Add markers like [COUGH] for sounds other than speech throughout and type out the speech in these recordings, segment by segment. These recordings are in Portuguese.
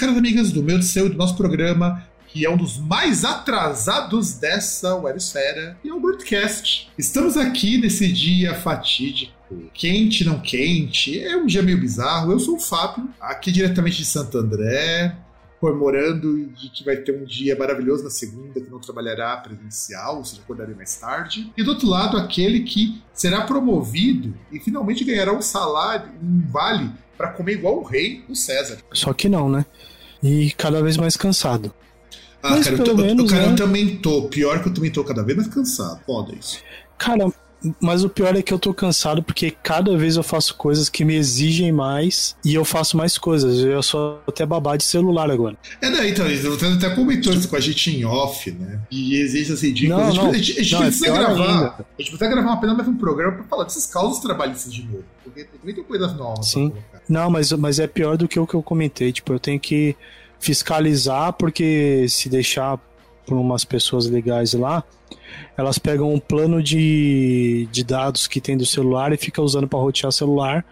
Caras amigas do meu, do seu e do nosso programa, que é um dos mais atrasados dessa websfera, e é o Broadcast. Estamos aqui nesse dia fatídico, quente, não quente, é um dia meio bizarro. Eu sou o Fábio, aqui diretamente de Santo André, comemorando de que vai ter um dia maravilhoso na segunda, que não trabalhará presencial, ou seja, acordarei mais tarde. E do outro lado, aquele que será promovido e finalmente ganhará um salário, um vale para comer igual o rei, o César. Só que não, né? E cada vez mais cansado. Ah, Mas cara, eu, pelo tô, menos, cara, eu né? também tô. Pior que eu também tô cada vez mais cansado. Foda isso. Cara, mas o pior é que eu tô cansado porque cada vez eu faço coisas que me exigem mais e eu faço mais coisas. Eu sou até babá de celular agora. É, daí, então, você até comentou isso com a gente em off, né? E existe assim, de Não, não. a gente, a gente Não, é precisa pior gravar. ainda. A gente precisa gravar apenas mais um programa pra falar dessas causas trabalhistas de novo. Porque também tem coisas novas Sim. Não, mas, mas é pior do que o que eu comentei. Tipo, eu tenho que fiscalizar porque se deixar por umas pessoas legais lá, elas pegam um plano de, de dados que tem do celular e fica usando para rotear celular.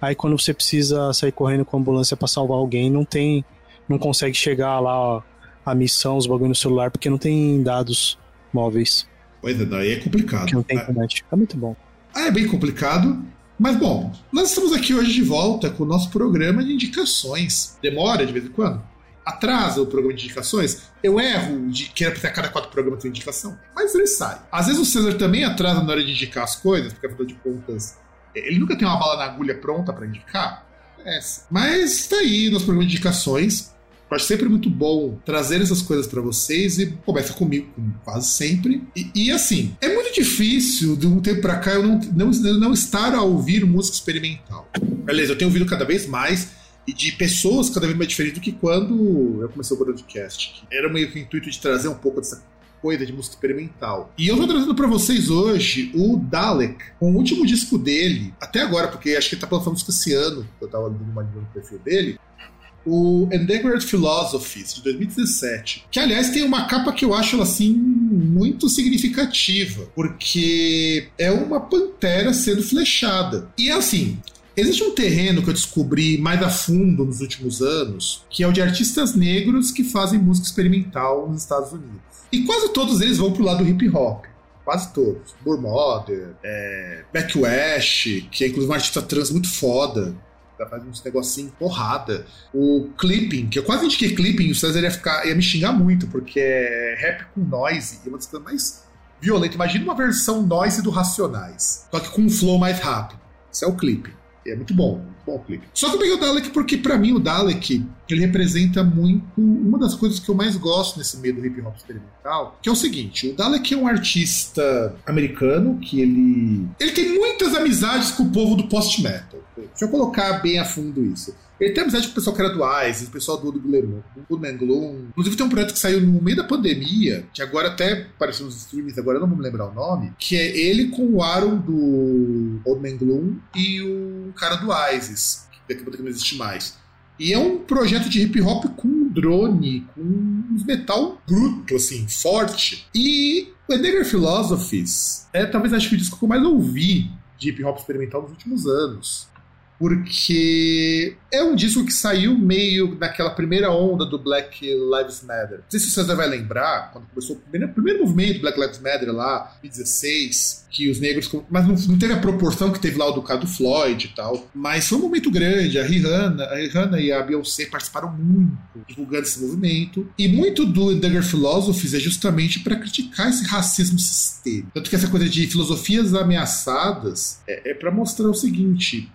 Aí quando você precisa sair correndo com a ambulância para salvar alguém, não tem, não consegue chegar lá ó, a missão, os bagulho no celular porque não tem dados móveis, Pois é, daí é complicado. não tem internet. É muito bom. Ah, é bem complicado. Mas bom, nós estamos aqui hoje de volta com o nosso programa de indicações. Demora de vez em quando? Atrasa o programa de indicações? Eu erro de que era pra ter a cada quatro programas ter indicação, mas ele sai. Às vezes o César também atrasa na hora de indicar as coisas, porque afinal de contas, ele nunca tem uma bala na agulha pronta pra indicar. É, mas tá aí nosso programa de indicações. Eu acho sempre muito bom trazer essas coisas pra vocês e começa comigo, como quase sempre. E, e, assim, é muito difícil de um tempo pra cá eu não, não, não estar a ouvir música experimental. Beleza, eu tenho ouvido cada vez mais e de pessoas cada vez mais diferentes do que quando eu comecei o broadcast. Era meio que o intuito de trazer um pouco dessa coisa de música experimental. E eu tô trazendo pra vocês hoje o Dalek, com o último disco dele, até agora, porque acho que ele tá lançando disco esse ano, eu tava dando uma no perfil dele, o Endangered Philosophies, de 2017. Que, aliás, tem uma capa que eu acho, assim, muito significativa, porque é uma pantera sendo flechada. E, assim, Existe um terreno que eu descobri mais a fundo nos últimos anos, que é o de artistas negros que fazem música experimental nos Estados Unidos. E quase todos eles vão pro lado do hip hop. Quase todos. Burmother, é, Beck West, que é inclusive um artista trans muito foda. Ela faz uns negocinhos porrada. O Clipping, que eu quase indiquei Clipping, o César ia, ficar, ia me xingar muito, porque é rap com noise, e é uma das coisas mais violentas. Imagina uma versão noise do Racionais, só que com um flow mais rápido. Isso é o Clipping. É muito bom, muito bom o clipe. Só que eu peguei o Dalek porque, pra mim, o Dalek ele representa muito uma das coisas que eu mais gosto nesse meio do hip hop experimental, que é o seguinte: o Dalek é um artista americano que ele. Ele tem muitas amizades com o povo do post-metal. Deixa eu colocar bem a fundo isso. Ele tem amizade com o pessoal que era do Ice, o pessoal do Gloom, do Man Gloom. Inclusive tem um projeto que saiu no meio da pandemia, que agora até apareceu nos streams, agora eu não vou me lembrar o nome, que é ele com o Aaron do Old Man Gloom e o cara do ISIS, que daqui a pouco não existe mais. E é um projeto de hip hop com drone, com uns metal bruto, assim, forte. E o Endeavor Philosophies é talvez acho que o disco que eu mais ouvi de hip hop experimental nos últimos anos. Porque é um disco que saiu meio naquela primeira onda do Black Lives Matter. Não sei se o César vai lembrar, quando começou o primeiro, primeiro movimento do Black Lives Matter lá, em 2016, que os negros. Mas não, não, teve a proporção que teve lá o do caso do Floyd e tal. Mas foi um momento grande. A Rihanna, a Rihanna e a Beyoncé participaram muito divulgando esse movimento. E muito do Dagger Philosophies é justamente para criticar esse racismo sistêmico. Tanto que essa coisa de filosofias ameaçadas é, é para mostrar o seguinte: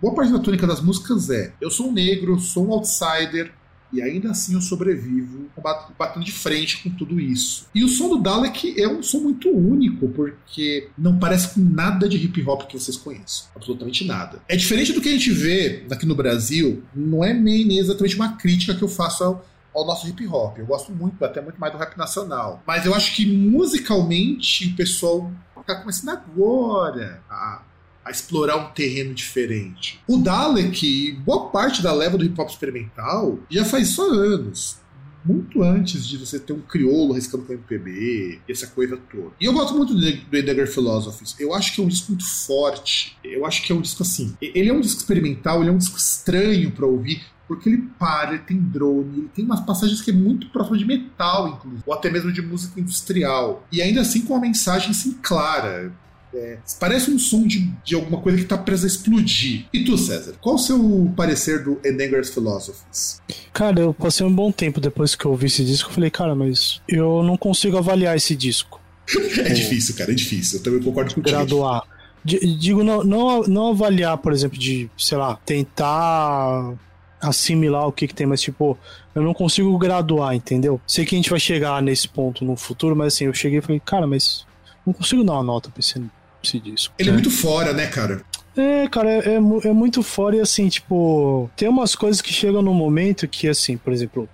boa parte da tônica das músicas é: eu sou um negro, sou um outsider, e ainda assim eu sobrevivo batendo de frente com tudo isso. E o som do Dalek é um som muito único, porque não parece com nada de hip hop que vocês conheçam. Absolutamente nada. É diferente do que a gente vê aqui no Brasil, não é nem exatamente uma crítica que eu faço ao, ao nosso hip hop. Eu gosto muito, até muito mais do rap nacional. Mas eu acho que musicalmente o pessoal está começando agora a a explorar um terreno diferente. O Dalek, boa parte da leva do hip hop experimental, já faz só anos. Muito antes de você ter um crioulo riscando com MPB, essa coisa toda. E eu gosto muito do Endeavor Philosophies. Eu acho que é um disco muito forte. Eu acho que é um disco assim. Ele é um disco experimental, ele é um disco estranho para ouvir, porque ele para, ele tem drone, ele tem umas passagens que é muito próximo de metal, inclusive, ou até mesmo de música industrial. E ainda assim com uma mensagem assim clara. É, parece um som de, de alguma coisa que está presa a explodir. E tu, César, qual o seu parecer do Endanger's Philosophies? Cara, eu passei um bom tempo depois que eu ouvi esse disco. Eu falei, cara, mas eu não consigo avaliar esse disco. [LAUGHS] é difícil, cara, é difícil. Eu também concordo com Graduar. Digo, não, não, não avaliar, por exemplo, de, sei lá, tentar assimilar o que, que tem, mas tipo, eu não consigo graduar, entendeu? Sei que a gente vai chegar nesse ponto no futuro, mas assim, eu cheguei e falei, cara, mas não consigo dar uma nota pra esse esse disco. Ele é, é muito fora, né, cara? É, cara, é, é, é, muito fora e assim, tipo, tem umas coisas que chegam no momento que, assim, por exemplo,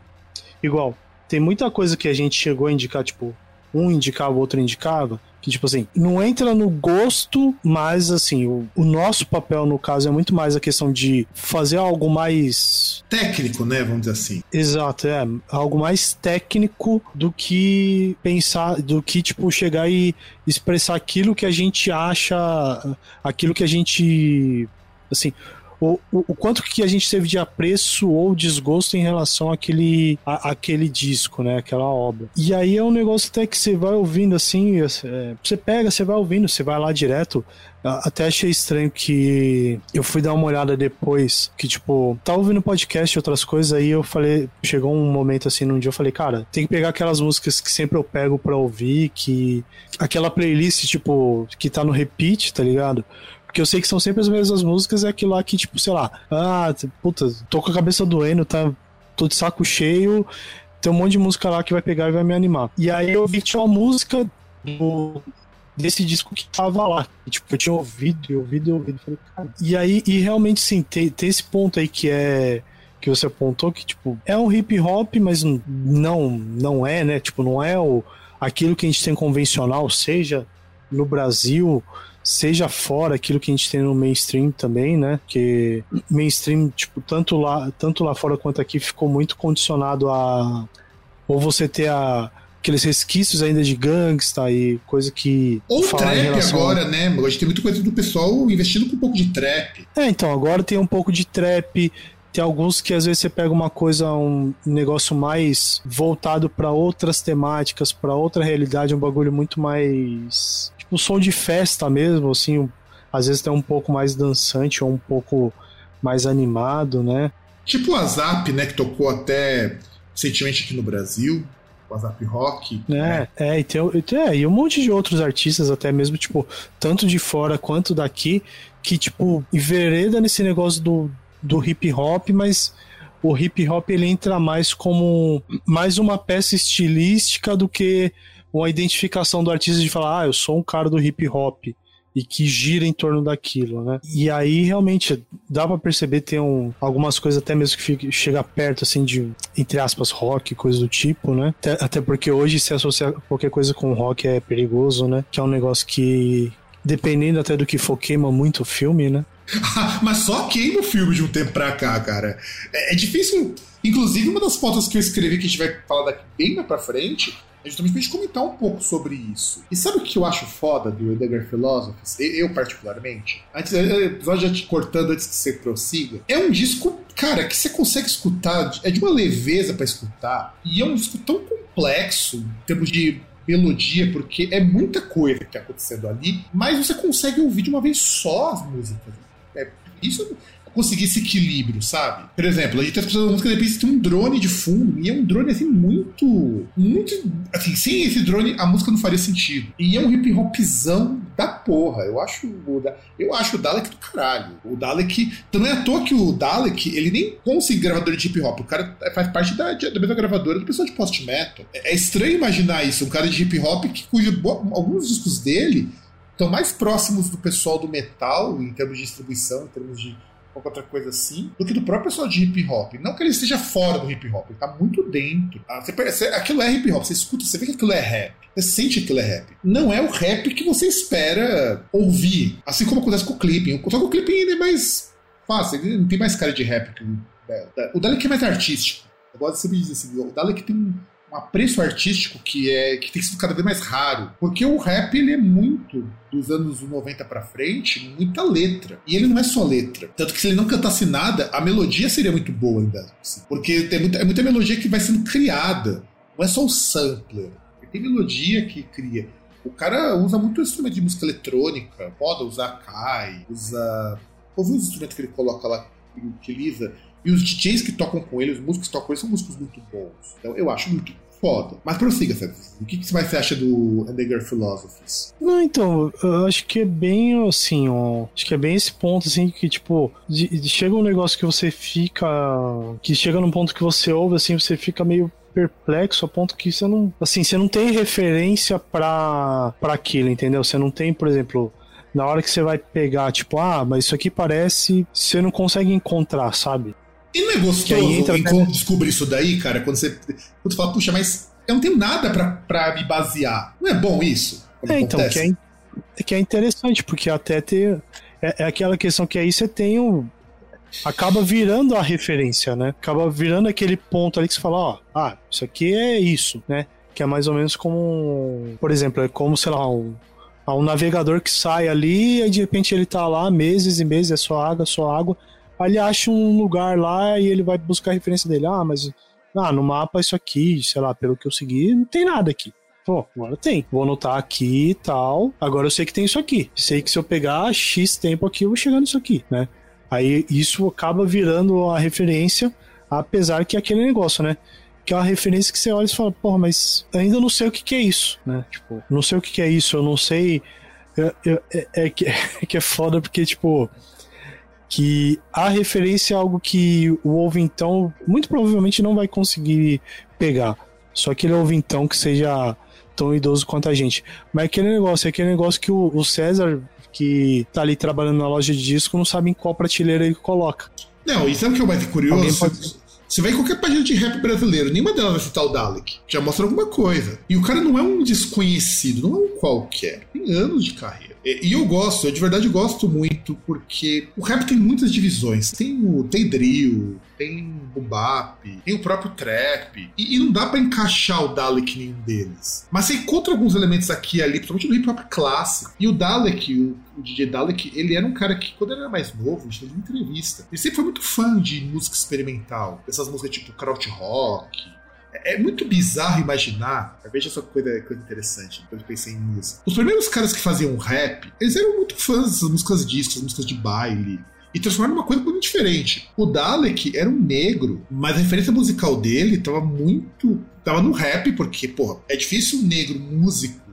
igual, tem muita coisa que a gente chegou a indicar, tipo, um indicava, o outro indicava, que, tipo assim, não entra no gosto, mas, assim, o, o, nosso papel, no caso, é muito mais a questão de fazer algo mais. Técnico, né? Vamos dizer assim. Exato, é. Algo mais técnico do que pensar, do que, tipo, chegar e expressar aquilo que a gente acha, aquilo que a gente. Assim, o, o, o, quanto que a gente teve de apreço ou desgosto em relação àquele, à, àquele disco, né? Aquela obra. E aí é um negócio até que você vai ouvindo assim, é, você pega, você vai ouvindo, você vai lá direto. Até achei estranho que eu fui dar uma olhada depois, que tipo, tava ouvindo podcast e outras coisas, aí eu falei, chegou um momento assim num dia, eu falei, cara, tem que pegar aquelas músicas que sempre eu pego pra ouvir, que. aquela playlist, tipo, que tá no repeat, tá ligado? Porque eu sei que são sempre as mesmas músicas, é aquilo lá que, tipo, sei lá, ah, puta, tô com a cabeça doendo, tá, tô de saco cheio, tem um monte de música lá que vai pegar e vai me animar. E aí eu vi que tinha uma música do, desse disco que tava lá. E, tipo, eu tinha ouvido, e ouvido, e ouvido. Falei, cara. E aí, e realmente, sim, tem, tem esse ponto aí que é que você apontou que tipo é um hip hop mas não não é né tipo não é o aquilo que a gente tem convencional seja no Brasil seja fora aquilo que a gente tem no mainstream também, né? Que mainstream, tipo, tanto lá, tanto lá fora quanto aqui ficou muito condicionado a ou você ter a aqueles resquícios ainda de gangsta e coisa que. Ou trap relação... agora, né? Hoje tem muita coisa do pessoal investindo com um pouco de trap. É, então, agora tem um pouco de trap. Tem alguns que às vezes você pega uma coisa, um negócio mais voltado para outras temáticas, para outra realidade, um bagulho muito mais tipo som de festa mesmo, assim, um, às vezes tem um pouco mais dançante ou um pouco mais animado, né? Tipo o Azap, né, que tocou até recentemente aqui no Brasil, o Azap Rock. É, né? é, e tem, é, e um monte de outros artistas, até mesmo, tipo, tanto de fora quanto daqui, que, tipo, envereda nesse negócio do, do hip hop, mas o hip hop ele entra mais como mais uma peça estilística do que uma identificação do artista de falar, ah, eu sou um cara do hip hop e que gira em torno daquilo, né? E aí realmente dá para perceber tem um, algumas coisas até mesmo que fica, chega perto assim de entre aspas rock, coisa do tipo, né? Até, até porque hoje se associar qualquer coisa com rock é perigoso, né? Que é um negócio que dependendo até do que for queima muito o filme, né? [LAUGHS] Mas só queima o filme de um tempo pra cá, cara. É, é difícil. Inclusive, uma das fotos que eu escrevi que a gente vai falar daqui bem mais pra frente é justamente pra gente comentar um pouco sobre isso. E sabe o que eu acho foda do Endeavor Philosophies? Eu, particularmente, antes, episódio já te cortando antes que você prossiga, é um disco, cara, que você consegue escutar, é de uma leveza para escutar, e é um disco tão complexo em termos de melodia, porque é muita coisa que tá acontecendo ali, mas você consegue ouvir de uma vez só as músicas. É, isso conseguir esse equilíbrio, sabe? Por exemplo, a gente tá escutando música, de repente tem um drone de fundo, e é um drone assim muito. Muito. Assim, sem esse drone a música não faria sentido. E é um hip hopzão da porra. Eu acho o, eu acho o Dalek do caralho. O Dalek. Então não é à toa que o Dalek, ele nem consegue gravador de hip hop. O cara faz parte da, da mesma gravadora do pessoal de post-metal. É, é, estranho imaginar isso. Um cara de hip hop que cujo alguns discos dele estão mais próximos do pessoal do metal, em termos de distribuição, em termos de qualquer outra coisa assim, do que do próprio pessoal de hip hop. Não que ele esteja fora do hip hop, ele tá muito dentro. Ah, você percebe, aquilo é hip hop, você escuta, você vê que aquilo é rap. Você sente que aquilo é rap. Não é o rap que você espera ouvir. Assim como acontece com o clipping. Só que o clipping ainda é mais fácil, ele não tem mais cara de rap que o Dalek. O Dalek é mais artístico. Eu gosto de sempre dizer assim, o Dalek tem um apreço artístico que é que tem sido cada vez mais raro. Porque o rap ele é muito dos anos 90 para frente, muita letra. E ele não é só letra. Tanto que se ele não cantasse nada, a melodia seria muito boa ainda. Assim, porque tem muita, é muita melodia que vai sendo criada. Não é só o sampler. Tem melodia que cria. O cara usa muito instrumento de música eletrônica, pode usar Kai, usa. Ouviu os instrumentos que ele coloca lá, que utiliza e os DJs que tocam com ele, os músicos que tocam com ele, são músicos muito bons. Então eu acho muito foda. Mas prossiga, Sérgio. O que, que você acha do Endegar Philosophies? Não, então, eu acho que é bem assim, ó, acho que é bem esse ponto, assim, que tipo, de, de, chega um negócio que você fica. que chega num ponto que você ouve, assim, você fica meio perplexo a ponto que você não, assim, você não tem referência para para aquilo, entendeu? Você não tem, por exemplo, na hora que você vai pegar, tipo, ah, mas isso aqui parece, você não consegue encontrar, sabe? E não é gostoso entra... descobrir isso daí, cara, quando você, quando você fala, puxa, mas eu não tenho nada para me basear. Não é bom isso? É, então, que é, que é interessante, porque até ter. É, é, aquela questão que aí você tem o. Acaba virando a referência, né? Acaba virando aquele ponto ali que você fala, ó, ah, isso aqui é isso, né? Que é mais ou menos como. Por exemplo, é como, sei lá, um, um navegador que sai ali e de repente ele tá lá meses e meses, é só água, só água. Aí ele acha um lugar lá e ele vai buscar a referência dele. Ah, mas ah, no mapa isso aqui, sei lá, pelo que eu segui, não tem nada aqui. Pô, agora tem. Vou anotar aqui e tal. Agora eu sei que tem isso aqui. Sei que se eu pegar X tempo aqui, eu vou chegar nisso aqui, né? Aí isso acaba virando a referência, apesar que é aquele negócio, né? Que é uma referência que você olha e fala, porra, mas ainda não sei o que, que é isso, né? Tipo, não sei o que, que é isso, eu não sei. Eu, eu, é, é, que, [LAUGHS] é que é foda porque, tipo, que a referência é algo que o ouvintão muito provavelmente não vai conseguir pegar. Só aquele ouvintão que seja tão idoso quanto a gente. Mas aquele negócio, é aquele negócio que o, o César, que tá ali trabalhando na loja de disco, não sabe em qual prateleira ele coloca. Não, e sabe o que é o mais curioso? Pode... Você vai em qualquer página de rap brasileiro, nenhuma delas vai citar o Dalek. Já mostra alguma coisa. E o cara não é um desconhecido, não é um qualquer. Tem anos de carreira. E, eu gosto, eu de verdade gosto muito, porque o rap tem muitas divisões. Tem o tem drill, tem o bap, tem o próprio trap. E, e não dá para encaixar o Dalek em nenhum deles. Mas você encontra alguns elementos aqui e ali, principalmente no hip hop clássico. E o Dalek, o, o DJ Dalek, ele era um cara que, quando ele era mais novo, a gente teve uma entrevista. Ele sempre foi muito fã de música experimental. Essas músicas tipo krautrock, é muito bizarro imaginar. Veja só coisa, coisa interessante. Depois pensei música. Os primeiros caras que faziam rap, eles eram muito fãs dessas músicas discos, músicas de baile. E transformaram numa coisa muito diferente. O Dalek era um negro, mas a referência musical dele tava muito. tava no rap, porque, porra, é difícil um negro músico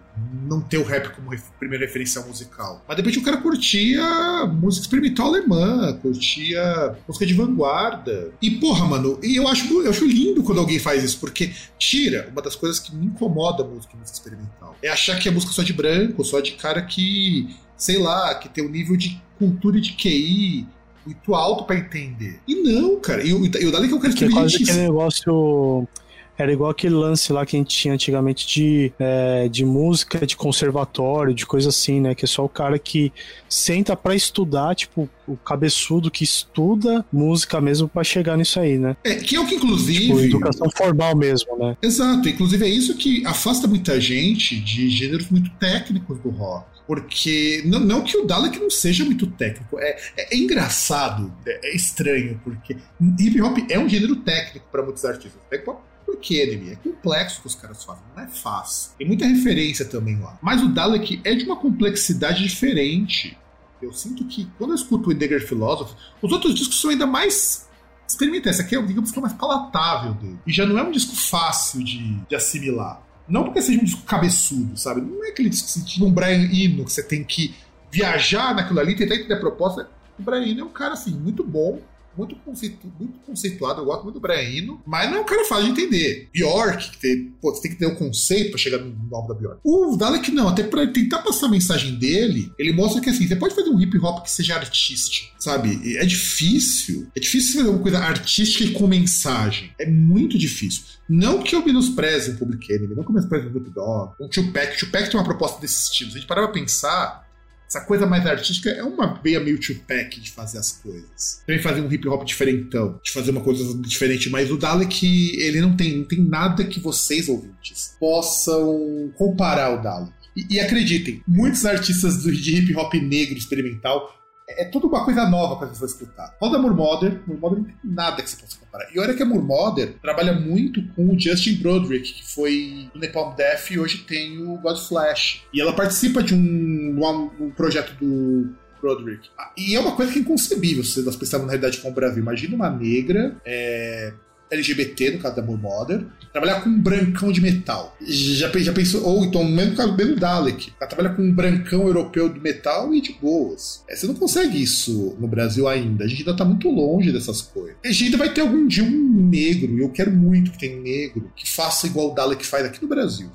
não ter o rap como ref, primeira referencial musical. Mas de repente o cara curtia música experimental alemã, curtia música de vanguarda. E porra, mano, e eu acho, eu acho lindo quando alguém faz isso, porque tira uma das coisas que me incomoda a música, música experimental. É achar que é música só de branco, só de cara que, sei lá, que tem um nível de cultura e de QI muito alto para entender. E não, cara. E, e o Dalek é um cara que, que é quase aquele negócio era igual aquele lance lá que a gente tinha antigamente de, é, de música de conservatório, de coisa assim, né? Que é só o cara que senta para estudar, tipo, o cabeçudo que estuda música mesmo para chegar nisso aí, né? É, que é o que, inclusive. Tipo, educação formal mesmo, né? Exato, inclusive é isso que afasta muita gente de gêneros muito técnicos do rock. Porque, não, não que o Dalek não seja muito técnico, é, é, é engraçado, é, é, estranho, porque hip hop é um gênero técnico para muitos artistas. Pega por que, Enemy? É complexo que os caras fazem, não é fácil. Tem muita referência também lá. Mas o Dalek é de uma complexidade diferente. Eu sinto que quando eu escuto o Endegar Philosophy, os outros discos são ainda mais experimentais. Esse aqui é, digamos que é mais palatável dele. E já não é um disco fácil de, de assimilar. Não porque seja um disco cabeçudo, sabe? Não é aquele disco que tipo um Brian Eno, que você tem que viajar naquilo ali, tentar entender a proposta. O Brian Eno é um cara, assim, muito bom, muito, conceitu, muito conceituado, eu gosto muito do Brian mas não é um cara fácil de entender. Bjork, que tem, pô, você tem que ter o um conceito pra chegar no álbum da Bjork. O Dalek não, até pra tentar passar a mensagem dele, ele mostra que assim, você pode fazer um hip hop que seja artístico, sabe? É difícil. É difícil fazer uma coisa artística e com mensagem. É muito difícil. Não que eu menospreze o Public Enemy, não que eu menospreze o Snoop Dogg, o Tupac. O Tupac tem uma proposta desse estilo. Se a gente parar pra pensar, essa coisa mais artística é uma veia meio two-pack de fazer as coisas. Também fazer um hip hop diferentão, de fazer uma coisa diferente, mas o Dalek, ele não tem, não tem nada que vocês, ouvintes, possam comparar ao Dalek. E, e acreditem, muitos artistas de hip hop negro experimental é, é tudo uma coisa nova para você for escutar. Roda Murmother, Murmother não tem nada que você possa comparar. E olha que a Murmother trabalha muito com o Justin Broderick, que foi do Napalm Death e hoje tem o God Flash. E ela participa de um, um, um projeto do Broderick. Ah, e é uma coisa que é inconcebível se nós pensarmos na realidade com o Brasil. Imagina uma negra é, LGBT, no caso da Murmother, trabalhar com um brancão de metal. Já, já pensou, ou então, no mesmo caso do Dalek, ela trabalha com um brancão europeu de metal e de boas. É, você não consegue isso no Brasil ainda. A gente ainda tá muito longe dessas coisas. A gente ainda vai ter algum dia um negro, e eu quero muito que tenha um negro, que faça igual o Dalek faz aqui no Brasil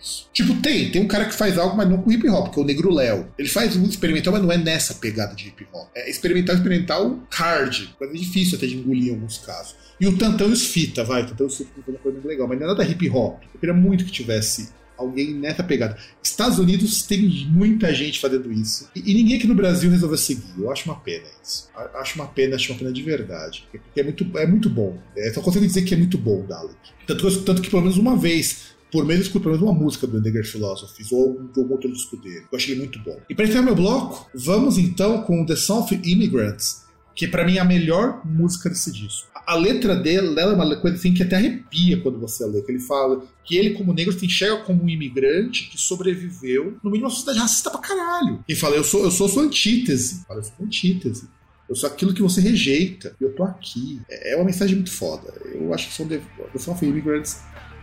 isso. Tipo, tem, tem um cara que faz algo, mas não com hip hop, que é o Negro Léo. Ele faz muito experimental, mas não é nessa pegada de hip hop. É experimental, experimental hard. Coisa difícil até de engolir em alguns casos. E o Tantão e os Fita, vai. O Tantão e os Fita uma coisa muito legal, mas não é nada hip hop. Eu queria muito que tivesse alguém nessa pegada. Estados Unidos tem muita gente fazendo isso. E, e, ninguém aqui no Brasil resolveu seguir. Eu acho uma pena isso. Acho uma pena, acho uma pena de verdade. Porque é muito, é muito bom. É, só consigo dizer que é muito bom o Dalek. Tanto, tanto que pelo menos uma vez por menos escuto pelo menos uma música do Endegar Philosophies ou algum outro disco dele. Eu achei muito bom. E para encerrar meu bloco, vamos então com The of Immigrants, que para mim é a melhor música desse disco. A letra dele é uma coisa assim que até arrepia quando você lê, que ele fala que ele, como negro, se enxerga como um imigrante que sobreviveu no de uma sociedade racista pra caralho. E fala, eu sou, eu sou sua antítese. Fala, eu sou antítese. Eu sou aquilo que você rejeita. Eu tô aqui. É, é uma mensagem muito foda. Eu acho que são The, The Song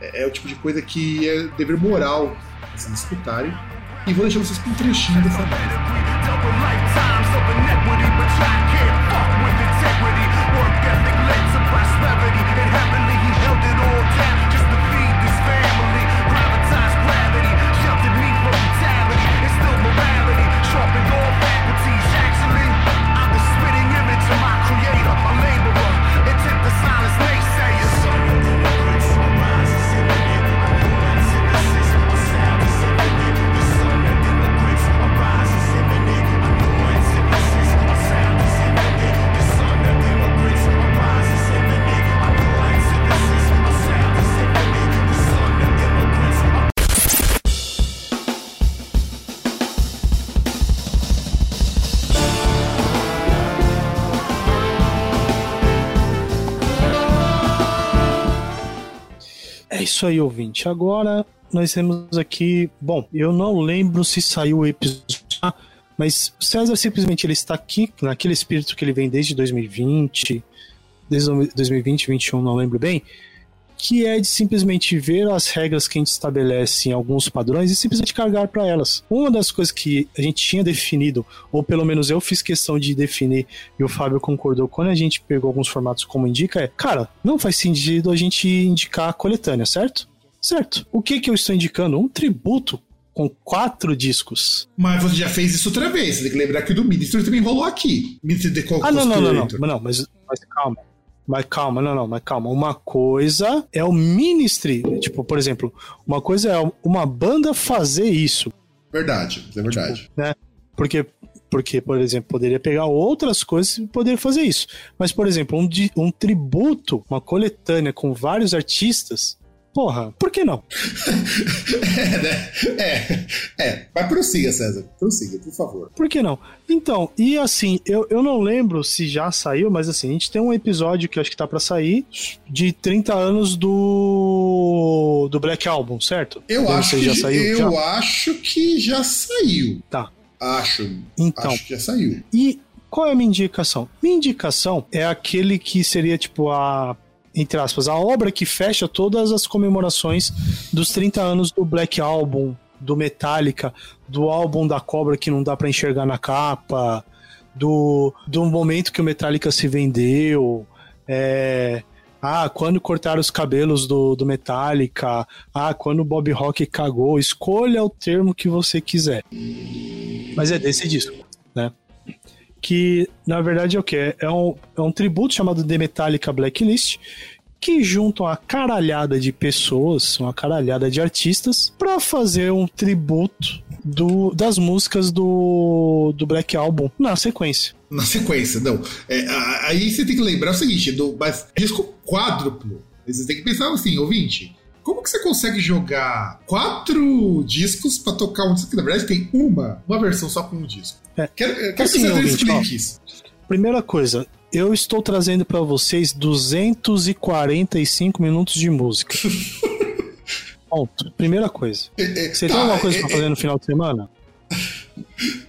é, é, o tipo de coisa que é dever moral vocês escutarem. E vou deixar vocês com um trechinho dessa música. Isso aí, ouvinte. Agora nós temos aqui. Bom, eu não lembro se saiu o episódio. Mas César simplesmente ele está aqui, naquele espírito que ele vem desde 2020, desde 2020, 2021, não lembro bem, que é de simplesmente ver as regras que a gente estabelece em alguns padrões e simplesmente carregar para elas. Uma das coisas que a gente tinha definido, ou pelo menos eu fiz questão de definir e o Fábio concordou quando a gente pegou alguns formatos como indica, é, cara, não faz sentido a gente indicar a coletânea, certo? Certo. O que que eu estou indicando? Um tributo com quatro discos. Mas você já fez isso outra vez. Você tem que lembrar que o do Ministry também rolou aqui. Ministry The Ah, não, não, não, não, não. Mas, mas calma. Mas calma, não, não, mas calma. Uma coisa é o ministry. Tipo, por exemplo, uma coisa é uma banda fazer isso. Verdade, é verdade. Tipo, né? Porque, porque, por exemplo, poderia pegar outras coisas e poderia fazer isso. Mas, por exemplo, um, um tributo, uma coletânea com vários artistas, Porra, por que não? [LAUGHS] é, né? É, é. Mas prossiga, César. Prossiga, por favor. Por que não? Então, e assim, eu, eu não lembro se já saiu, mas assim, a gente tem um episódio que acho que tá para sair de 30 anos do do Black Album, certo? Eu acho que já saiu. Eu já? acho que já saiu. Tá. Acho. Então, acho que já saiu. E qual é a minha indicação? Minha indicação é aquele que seria tipo a entre aspas, a obra que fecha todas as comemorações dos 30 anos do Black Album, do Metallica, do álbum da cobra que não dá para enxergar na capa, do, do momento que o Metallica se vendeu, é, ah, quando cortaram os cabelos do, do Metallica, ah, quando o Bob Rock cagou, escolha o termo que você quiser. Mas é desse disco, né? Que na verdade é o que? É um, é um tributo chamado The Metallica Blacklist, que juntam a caralhada de pessoas, uma caralhada de artistas, para fazer um tributo do, das músicas do, do Black Album na sequência. Na sequência, não. É, aí você tem que lembrar o seguinte: do, mas disco quádruplo. Você tem que pensar assim, ouvinte. Como que você consegue jogar quatro discos para tocar um disco que na verdade tem uma, uma versão só com um disco? É. Quero, quero assim, que você explique isso. Primeira coisa, eu estou trazendo para vocês 245 minutos de música. [LAUGHS] Ponto. Primeira coisa. É, é, você tá, tem alguma coisa é, pra fazer no final de semana?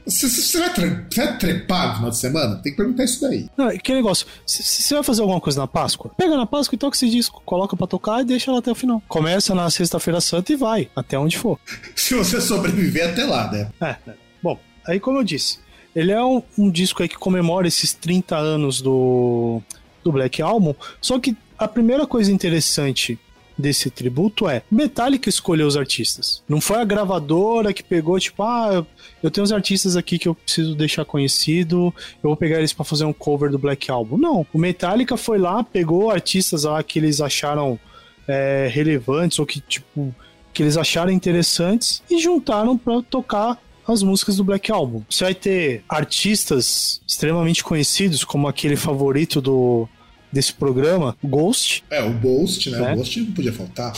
Você, você, vai você vai trepar no final de semana? Tem que perguntar isso daí. Não, que negócio. Você vai fazer alguma coisa na Páscoa? Pega na Páscoa e toca esse disco, coloca pra tocar e deixa ela até o final. Começa na Sexta-feira Santa e vai, até onde for. [LAUGHS] Se você sobreviver até lá, né? É, é. Bom, aí como eu disse, ele é um, um disco aí que comemora esses 30 anos do, do Black Album, só que a primeira coisa interessante desse tributo é Metallica escolheu os artistas. Não foi a gravadora que pegou, tipo, ah, eu tenho uns artistas aqui que eu preciso deixar conhecido, eu vou pegar eles para fazer um cover do Black Album. Não, o Metallica foi lá, pegou artistas lá que eles acharam é, relevantes ou que, tipo, que eles acharam interessantes e juntaram para tocar as músicas do Black Album. Você vai ter artistas extremamente conhecidos, como aquele favorito do desse programa, Ghost. É, o Ghost, né? né? O Ghost não podia faltar.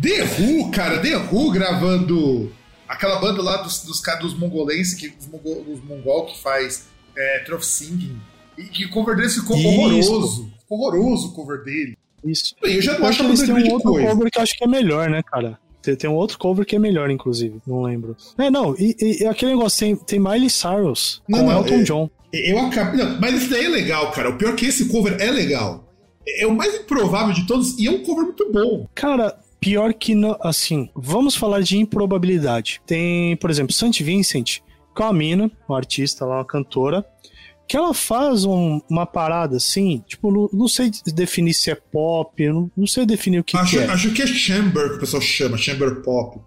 The Who, cara, The Who gravando aquela banda lá dos, dos, dos mongolenses, que, dos, mongol, dos mongol que faz é, Trophy Singing, e que o cover dele ficou Isso. horroroso. Ficou horroroso o cover dele. Isso. Bem, eu já não acho que eles têm um outro coisa. cover que eu acho que é melhor, né, cara? Tem, tem, um outro cover que é melhor, inclusive. Não lembro. É, não, e, e aquele negócio, tem, tem Miley Cyrus não, com não, Elton é, John. Eu acabei. Não, mas isso daí é legal, cara. O pior é que esse cover é legal. É o mais improvável de todos e é um cover muito bom. Cara, pior que não, assim, vamos falar de improbabilidade. Tem, por exemplo, Saint Vincent, com a mina, uma artista lá, uma cantora, que ela faz um, uma parada assim, tipo, não, não, sei definir se é pop, não, não sei definir o que, acho, que é. Acho que é chamber que o pessoal chama, chamber pop.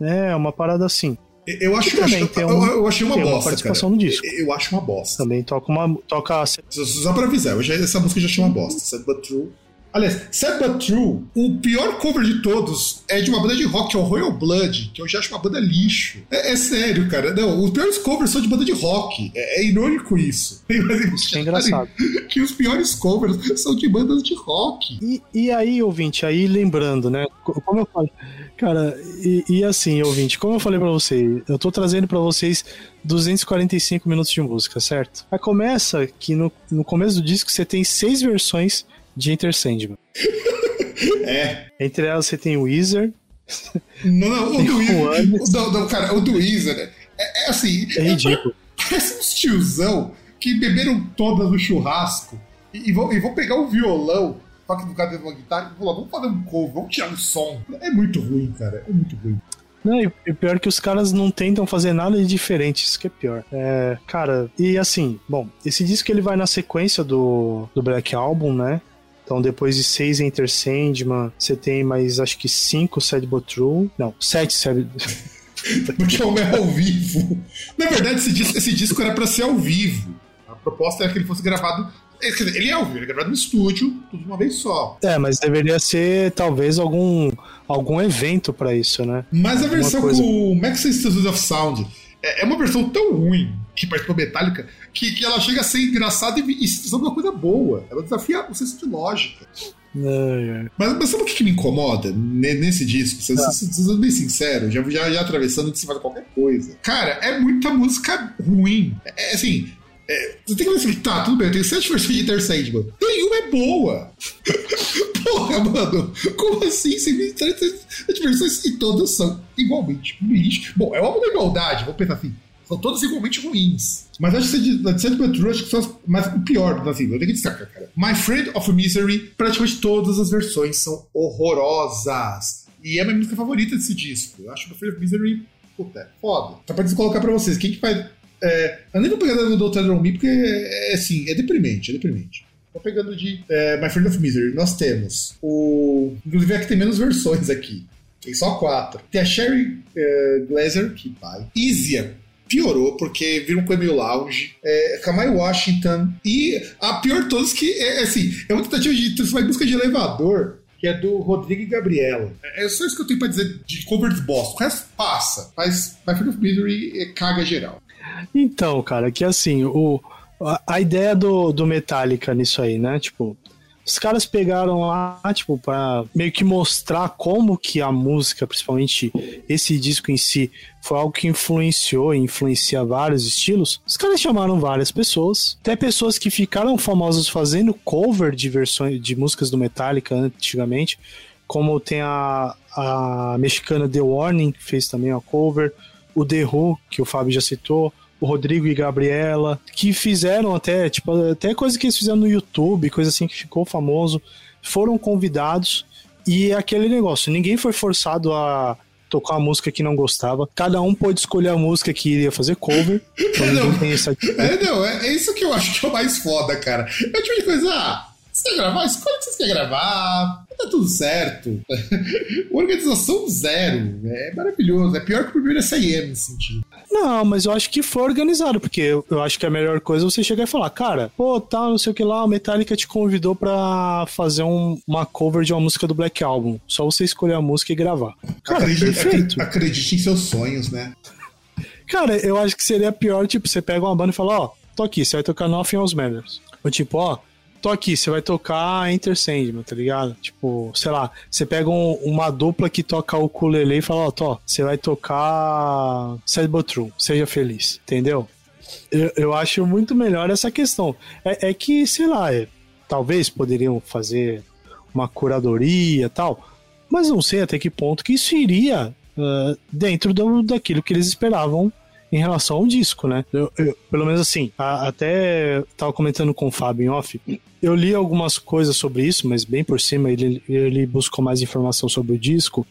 É, uma parada assim. Eu acho que também tem um, eu, eu achei uma bosta. Uma participação cara. no disco. Eu acho uma bosta. Também toca uma. Toca... Só, só pra avisar, eu já, essa música já achei uma bosta. Sad But True. Aliás, Sad But True, o pior cover de todos é de uma banda de rock, que é o Royal Blood, que eu já acho uma banda lixo. É, é sério, cara. Não, os piores covers são de banda de rock. É, é irônico isso. [LAUGHS] Isso é engraçado. Que os piores covers são de bandas de rock. E, e aí, ouvinte, aí lembrando, né? Como eu falei. Cara, e, e, assim, ouvinte, como eu falei para você, eu tô trazendo para vocês 245 minutos de música, certo? Aí começa que no, no começo do disco você tem seis versões de Enter Sandman. [LAUGHS] É. Entre elas você tem o Weezer. Não, não, o do Weezer. Não, não, cara, o do Weezer é, é, é assim. É ridículo. Parece uns tiozão que beberam todas no churrasco e, e, vão, e vão pegar o um violão toque do cara dentro de uma guitarra e falou: vamos fazer um cover, vamos tirar um som. É muito ruim, cara. É muito ruim. Não, e pior que os caras não tentam fazer nada de diferente, isso que é pior. É, cara, e assim, bom, esse disco ele vai na sequência do, do Black Album, né? Então, depois de seis Enter Sandman, você tem mais, acho que cinco Sad But True. Não, sete Sad... [LAUGHS] Porque é o ao vivo. Na verdade, esse disco, esse disco era para ser ao vivo. A proposta era que ele fosse gravado é, quer dizer, ele é ao vivo, ele é gravado no estúdio, tudo de uma vez só. É, mas deveria ser talvez algum, algum evento pra isso, né? Mas a Alguma versão coisa- com o Maxim Studios of Sound é, é uma versão tão ruim que participou Metallica que, que ela chega a ser engraçada e, e se uma coisa boa. Ela desafia o senso de lógica. É, é. Mas, mas sabe o que, que me incomoda ne- nesse disco? Sendo Ah. sendo- bem sincero, já, já, já atravessando de cima de qualquer coisa. Cara, é muita música ruim. É, é assim. É, você tem que assim, tá, tudo bem, eu tenho sete versões de Enter Sandman. Nenhuma é boa. [LAUGHS] Porra, mano, como assim? Você me traz sete versões e todas são igualmente lixo. Bom, é uma da igualdade, vamos pensar assim. São todas igualmente ruins. Mas acho que da Sandman True, acho que são as o pior, assim, eu tenho que destacar, cara. My Friend of Misery, praticamente todas as versões são horrorosas. E é a minha música favorita desse disco. Eu acho My Friend of Misery, puta, é foda. Só pra colocar pra vocês, quem que faz. É, eu nem vou pegar do Doutor Me, porque é, é assim, é deprimente, é deprimente. Tô pegando de é, My Friend of Misery. Nós temos o. Inclusive, aqui tem menos versões aqui. Tem só quatro. Tem a Sherry é, Glazer, que pai. Isia piorou, porque viram com meio lounge. É, Kamai Washington. E a pior de todas que é assim, é uma tentativa de transformar em busca de elevador. Que é do Rodrigo e Gabriela. É é só isso que eu tenho pra dizer de cover de bosta. O resto passa. Mas My Friend of Misery é, caga geral. Então, cara, que assim, o, a, a ideia do, do Metallica nisso aí, né? Tipo, os caras pegaram lá, tipo, pra meio que mostrar como que a música, principalmente esse disco em si, foi algo que influenciou e influencia vários estilos. Os caras chamaram várias pessoas, até pessoas que ficaram famosas fazendo cover de versões de músicas do Metallica antigamente, como tem a, a mexicana The Warning, que fez também uma cover, o The Who, que o Fábio já citou, o Rodrigo e Gabriela, que fizeram até, tipo, até coisa que eles fizeram no YouTube, coisa assim que ficou famoso, foram convidados e é aquele negócio, ninguém foi forçado a tocar uma música que não gostava, cada um pôde escolher a música que iria fazer cover, [LAUGHS] então Não. ninguém tem essa... É, não, é, é isso que eu acho que é o mais foda, cara. É o tipo de coisa, ah, você quer gravar? Escolhe o que você quer gravar. Tá tudo certo. [LAUGHS] Organização zero. É maravilhoso. É pior que o primeiro SIM nesse sentido. Não, mas eu acho que foi organizado, porque eu, eu acho que a melhor coisa é você chegar e falar, cara, pô, tá, não sei o que lá, o Metallica te convidou pra fazer um- uma cover de uma música do Black Album. Só você escolher a música e gravar. Cara, acredite, perfeito. acredite em seus sonhos, né? Cara, eu acho que seria pior, tipo, você pega uma banda e fala, ó, tô aqui, você vai tocar Nothing Else Matters. Ou tipo, ó, tô aqui, você vai tocar Enter Sandman, tá ligado? Tipo, sei lá, você pega um- uma dupla que toca o ukulele e fala, ó, tô, você vai tocar Sad But True, seja feliz, entendeu? Eu, eu acho muito melhor essa questão. É, é que, sei lá, é, talvez poderiam fazer uma curadoria tal, mas não sei até que ponto que isso iria ah, dentro do, daquilo que eles esperavam em relação ao disco, né? Eu- eu- pelo menos assim, a- até tava comentando com o Fábio em off, eu li algumas coisas sobre isso, mas bem por cima ele, ele buscou mais informação sobre o disco.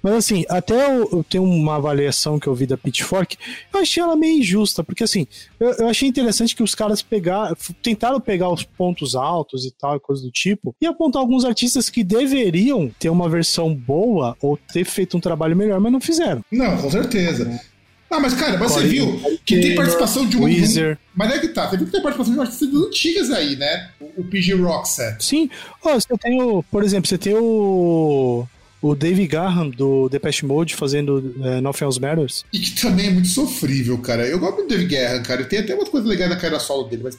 Mas assim, até eu, eu tenho uma avaliação que eu vi da Pitchfork, eu achei ela meio injusta, porque assim, eu, eu achei interessante que os caras pegar, tentaram pegar os pontos altos e tal, coisa do tipo, e apontar alguns artistas que deveriam ter uma versão boa ou ter feito um trabalho melhor, mas não fizeram. Não, com certeza. Ah, mas cara, mas você viu que tem Taylor, participação de um. Weezer. Mas é que tá, você viu que tem participação de artistas antigas aí, né? O, o PG Rockset. Sim, Ó, você tem o, por exemplo, você tem o o Dave Garham do Depeche Mode fazendo é, Nothing Else Matters. E que também é muito sofrível, cara. Eu gosto muito do Dave Guerra, cara. Tem até umas coisas legais na carreira solo dele, mas.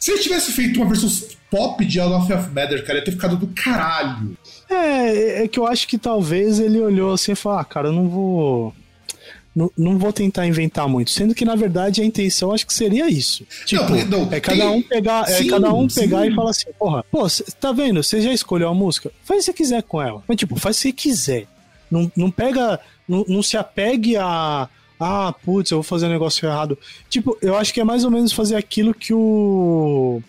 Se ele tivesse feito uma versão pop de All of Matter, cara, ia ter ficado do caralho. É, é que eu acho que talvez ele olhou assim e falou: ah, cara, eu não vou. Não, não vou tentar inventar muito, sendo que na verdade a intenção acho que seria isso. Tipo, Não, não, é cada um pegar, é Sim, cada um sim. pegar e falar assim, porra, pô, cê, tá vendo? Você já escolheu a música? Faz o que você quiser com ela. Mas tipo, faz o que você quiser. Não, não pega, não, não se apegue a ah, putz, eu vou fazer um negócio errado. Tipo, eu acho que é mais ou menos fazer aquilo que o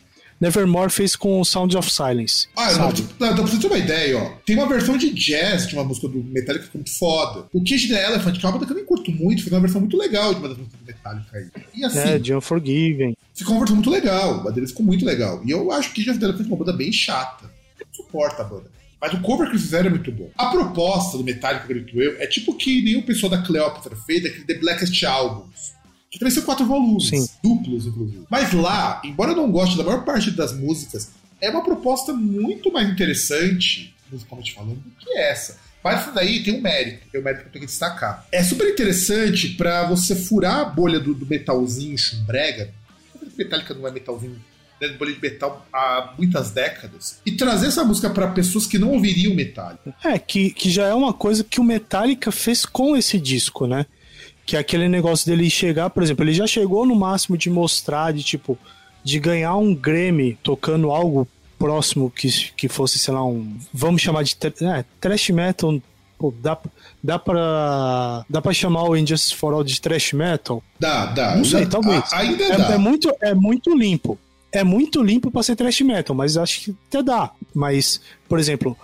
Nevermore fez com o Sound of Silence. Ah, não, sabe? tipo, não, pra você ter uma ideia, ó. Tem uma versão de jazz de uma música do Metallica que ficou muito foda. O Cage the Elephant, que é uma banda que eu nem curto muito, fez uma versão muito legal de uma das músicas do Metallica aí. E assim, É, de Unforgiven. ficou uma versão muito legal. A dele ficou muito legal. E eu acho que Cage the Elephant é uma banda bem chata. Não suporta a banda. Mas o cover que eles fizeram é muito bom. A proposta do Metallica, acredito eu, é tipo que nem o pessoal da Cleopatra fez daquele The Blackest Albums. Também são quatro volumes, Sim. duplos, inclusive. Mas lá, embora eu não goste da maior parte das músicas, é uma proposta muito mais interessante, musicalmente falando, do que essa. Mas isso daí tem um mérito, tem um mérito que eu tenho que destacar. É super interessante pra você furar a bolha do, do metalzinho chumbrega. Metallica não é metalzinho, né, bolha de metal há muitas décadas. E trazer essa música pra pessoas que não ouviriam Metallica. É, que, que já é uma coisa que o Metallica fez com esse disco, né? Que é aquele negócio dele chegar, por exemplo, ele já chegou no máximo de mostrar, de tipo, de ganhar um Grammy tocando algo próximo que, que fosse, sei lá, um. Vamos chamar de. É, trash metal. Pô, dá, dá pra. Dá pra chamar o Injustice for All de trash metal? Dá, dá. Não sei, talvez. ainda É, dá. é muito, é muito limpo. É muito limpo pra ser trash metal, mas acho que até dá. Mas, por exemplo,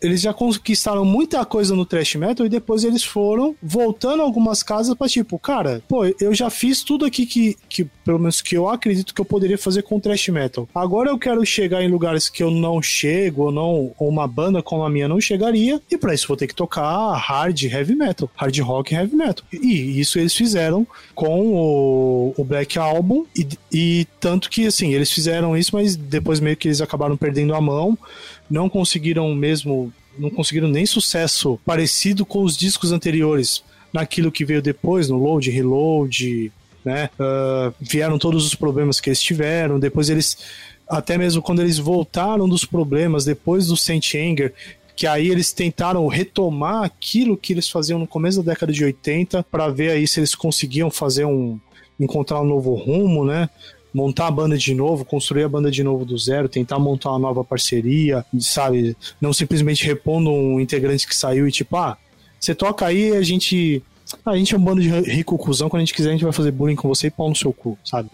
eles já conquistaram muita coisa no trash metal e depois eles foram voltando algumas casas pra tipo, cara, pô, eu já fiz tudo aqui que, que pelo menos que eu acredito que eu poderia fazer com trash metal. Agora eu quero chegar em lugares que eu não chego ou não, ou uma banda como a minha não chegaria, e pra isso vou ter que tocar hard heavy metal, hard rock heavy metal. E isso eles fizeram com o, o Black Album e, e tanto que assim, eles fizeram isso, mas depois meio que eles acabaram perdendo a mão, não conseguiram mesmo, não conseguiram nem sucesso parecido com os discos anteriores naquilo que veio depois, no Load, Reload, né? Ah, vieram todos os problemas que eles tiveram, depois eles até mesmo quando eles voltaram dos problemas depois do Saint Anger, que aí eles tentaram retomar aquilo que eles faziam no começo da década de 80 para ver aí se eles conseguiam fazer um encontrar um novo rumo, né? Montar a banda de novo, construir a banda de novo do zero, tentar montar uma nova parceria, sabe? Não simplesmente repondo um integrante que saiu e tipo, ah, você toca aí, a gente. A gente é um bando de rico cuzão, quando a gente quiser a gente vai fazer bullying com você e pau no seu cu, sabe?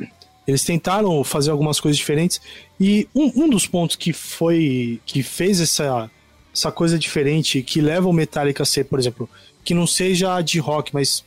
Eles tentaram fazer algumas coisas diferentes e um, um dos pontos que foi. que fez essa, essa coisa diferente, que leva o Metallica a ser, por exemplo, que não seja de rock, mas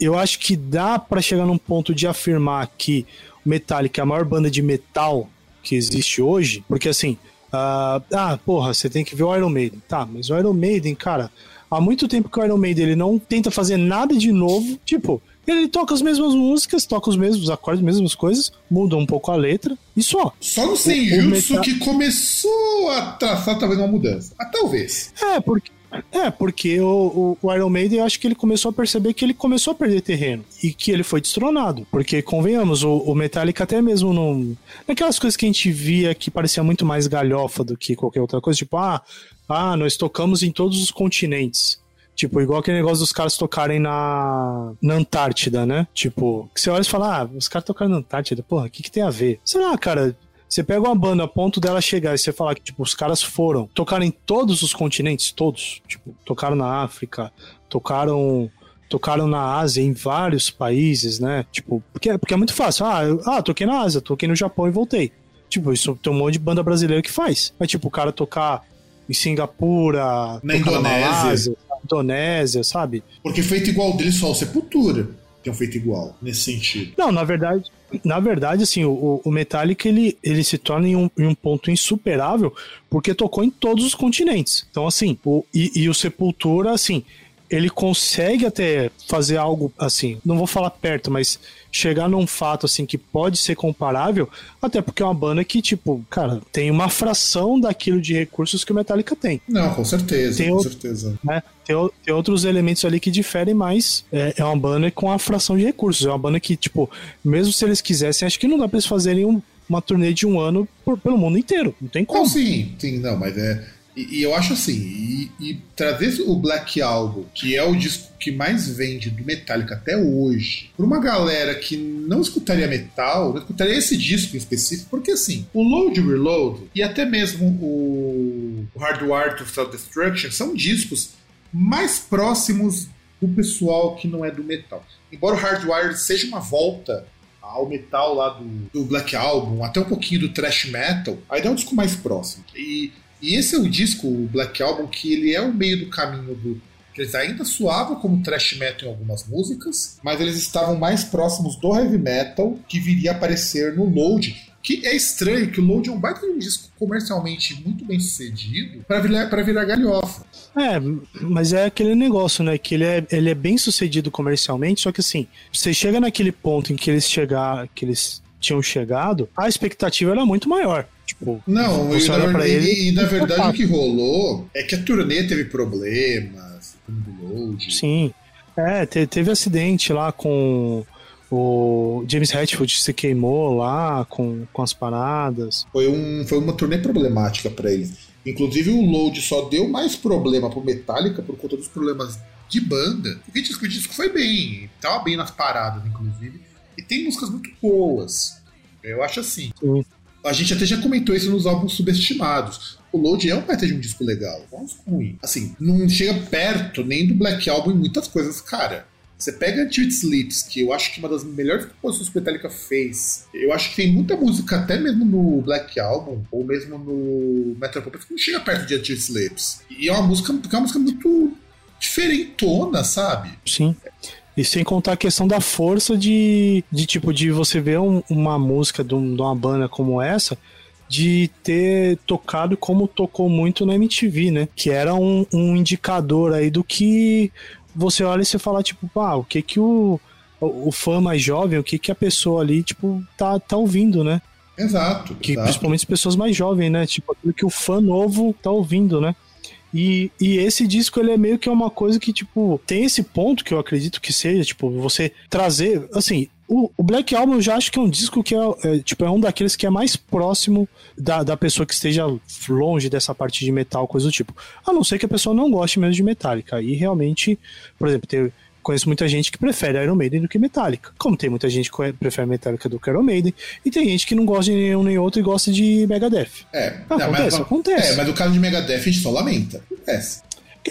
eu acho que dá pra chegar num ponto de afirmar que Metallica é a maior banda de metal que existe hoje, porque assim, ah, ah, porra, você tem que ver o Iron Maiden. Tá, mas o Iron Maiden, cara, há muito tempo que o Iron Maiden ele não tenta fazer nada de novo, tipo, ele toca as mesmas músicas, toca os mesmos acordes, as mesmas coisas, muda um pouco a letra e só. Só no Senjutsu meta- que começou a traçar talvez uma mudança. Ah, talvez. É, porque. É, porque o, o, Iron Maiden, eu acho que ele começou a perceber que ele começou a perder terreno e que ele foi destronado. Porque, convenhamos, o, o Metallica até mesmo não. Naquelas coisas que a gente via que parecia muito mais galhofa do que qualquer outra coisa, tipo, ah, ah, nós tocamos em todos os continentes. Tipo, igual aquele negócio dos caras tocarem na, na Antártida, né? Tipo, que você olha e fala, ah, os caras tocaram na Antártida, porra, o que, que tem a ver? Sei lá, cara, você pega uma banda a ponto dela chegar e você falar que, tipo, os caras foram, tocaram em todos os continentes, todos. Tipo, tocaram na África, tocaram. Tocaram na Ásia, em vários países, né? Tipo, porque, porque é muito fácil. Ah, eu, ah, toquei na Ásia, toquei no Japão e voltei. Tipo, isso tem um monte de banda brasileira que faz. Mas, tipo, o cara tocar em Singapura, Na Indonésia. Malásia, Indonésia, sabe? Porque feito igual dele só o Sepultura tem um feito igual, nesse sentido. Não, na verdade, na verdade, assim, o, o Metallica ele, ele se torna em um, em um ponto insuperável porque tocou em todos os continentes. Então, assim, o, e, e o Sepultura, assim, ele consegue até fazer algo assim, não vou falar perto, mas chegar num fato assim que pode ser comparável, até porque é uma banda que, tipo, cara, tem uma fração daquilo de recursos que o Metallica tem. Não, com certeza, Tem com outro- certeza. né? Tem, tem outros elementos ali que diferem, mas é, é uma banda com a fração de recursos. É uma banda que, tipo, mesmo se eles quisessem, acho que não dá pra eles fazerem um- uma turnê de um ano por- pelo mundo inteiro. Não tem Não, como. sim, sim, não, mas é. E, e eu acho assim, e, e trazer o Black Album, que é o disco que mais vende do Metallica até hoje, pra uma galera que não escutaria metal, não escutaria esse disco em específico, porque assim, o Load Reload e até mesmo o, Hardwired to Self-Destruction são discos mais próximos do pessoal que não é do metal. Embora o Hardwired seja uma volta ao metal lá do, do Black Album, até um pouquinho do thrash metal, ainda é um disco mais próximo. E, e esse é o disco, o Black Album, que ele é o meio do caminho do. Eles ainda suavam como thrash metal em algumas músicas, mas eles estavam mais próximos do heavy metal que viria a aparecer no Load, Que é estranho que o Load é um baita de um disco comercialmente muito bem sucedido para virar, virar galhofa. É, mas é aquele negócio, né? Que ele é, ele é bem sucedido comercialmente, só que assim, você chega naquele ponto em que eles chegar, que eles tinham chegado, a expectativa era muito maior. Tipo, Não, e você na, olha pra verdade, ele. e, e, na verdade o que rolou é que a turnê teve problemas, como do Load. Sim. É, te- teve acidente lá com o James Hetfield se queimou lá com, com as paradas. Foi, um, foi uma turnê problemática para eles. Inclusive o Load só deu mais problema pro Metallica por conta dos problemas de banda. Porque o disco, o disco foi bem, tava bem nas paradas, inclusive. E tem músicas muito boas. Eu acho assim. Sim. A gente até já comentou isso nos álbuns subestimados. O Load é um baita de um disco legal, disco ruim. Assim, não chega perto nem do Black Album em muitas coisas, cara. Você pega Until It Sleeps, que eu acho que é uma das melhores composições que Metallica fez. Eu acho que tem muita música, até mesmo no Black Album, ou mesmo no Metal que não chega perto de Until It Sleeps. E é uma música, é uma música muito diferentona, sabe? Sim. E sem contar a questão da força de, de tipo, de você ver um- uma música de, um- de uma banda como essa, de ter tocado como tocou muito na MTV, né? Que era um, um indicador aí do que você olha e você fala, tipo, ah, o que que o, o o fã mais jovem, o que que a pessoa ali, tipo, tá, tá ouvindo, né? Exato. Que exato. principalmente as pessoas mais jovens, né? Tipo, aquilo que o fã novo tá ouvindo, né? E, e esse disco, ele é meio que uma coisa que, tipo, tem esse ponto que eu acredito que seja, tipo, você trazer, assim, o, Black Album eu já acho que é um disco que é, é, tipo, é um daqueles que é mais próximo da, da pessoa que esteja longe dessa parte de metal, coisa do tipo. A não ser que a pessoa não goste mesmo de Metallica. Aí realmente, por exemplo, tem, conheço muita gente que prefere Iron Maiden do que Metallica. Como tem muita gente que prefere Metallica do que Iron Maiden. E tem gente que não gosta de nenhum nem outro e gosta de Megadeth. É, Ah, não, acontece, acontece. É, mas o caso de Megadeth a gente só lamenta. Acontece.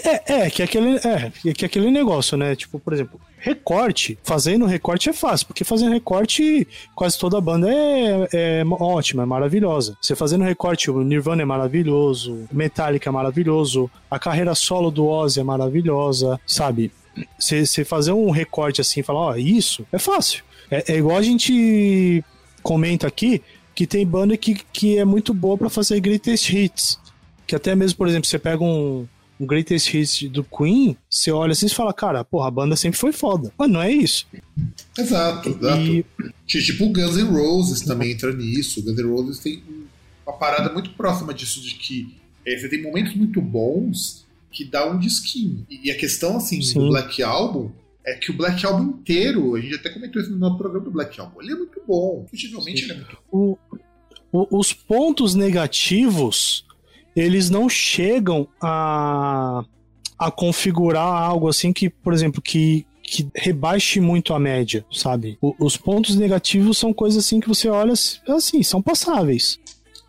É, é, que é aquele, é, que aquele negócio, né? Tipo, por exemplo, recorte. Fazendo recorte é fácil, porque fazendo recorte, quase toda a banda é, é ótima, é maravilhosa. Você fazendo recorte, o Nirvana é maravilhoso, Metallica é maravilhoso, a carreira solo do Ozzy é maravilhosa, sabe? Você fazer um recorte assim e falar, ó, isso é fácil. É, é igual a gente comenta aqui que tem banda que, que é muito boa pra fazer greatest hits. Que até mesmo, por exemplo, você pega um, um greatest hits do Queen, você olha assim e fala, cara, porra, a banda sempre foi foda. Mas não é isso. Exato, exato. E, Tipo, o Guns N' Roses também entra nisso. O Guns N' Roses tem uma parada muito próxima disso, de que é, você tem momentos muito bons que dá um disquinho. E a questão, assim, Sim. do Black Album é que o Black Album inteiro, a gente até comentou isso no programa do Black Album, ele é muito bom. Definitivamente ele é muito bom. o- o- os pontos negativos, eles não chegam a, a configurar algo assim que, por exemplo, que, que rebaixe muito a média, sabe? O- os pontos negativos são coisas assim que você olha, assim, são passáveis.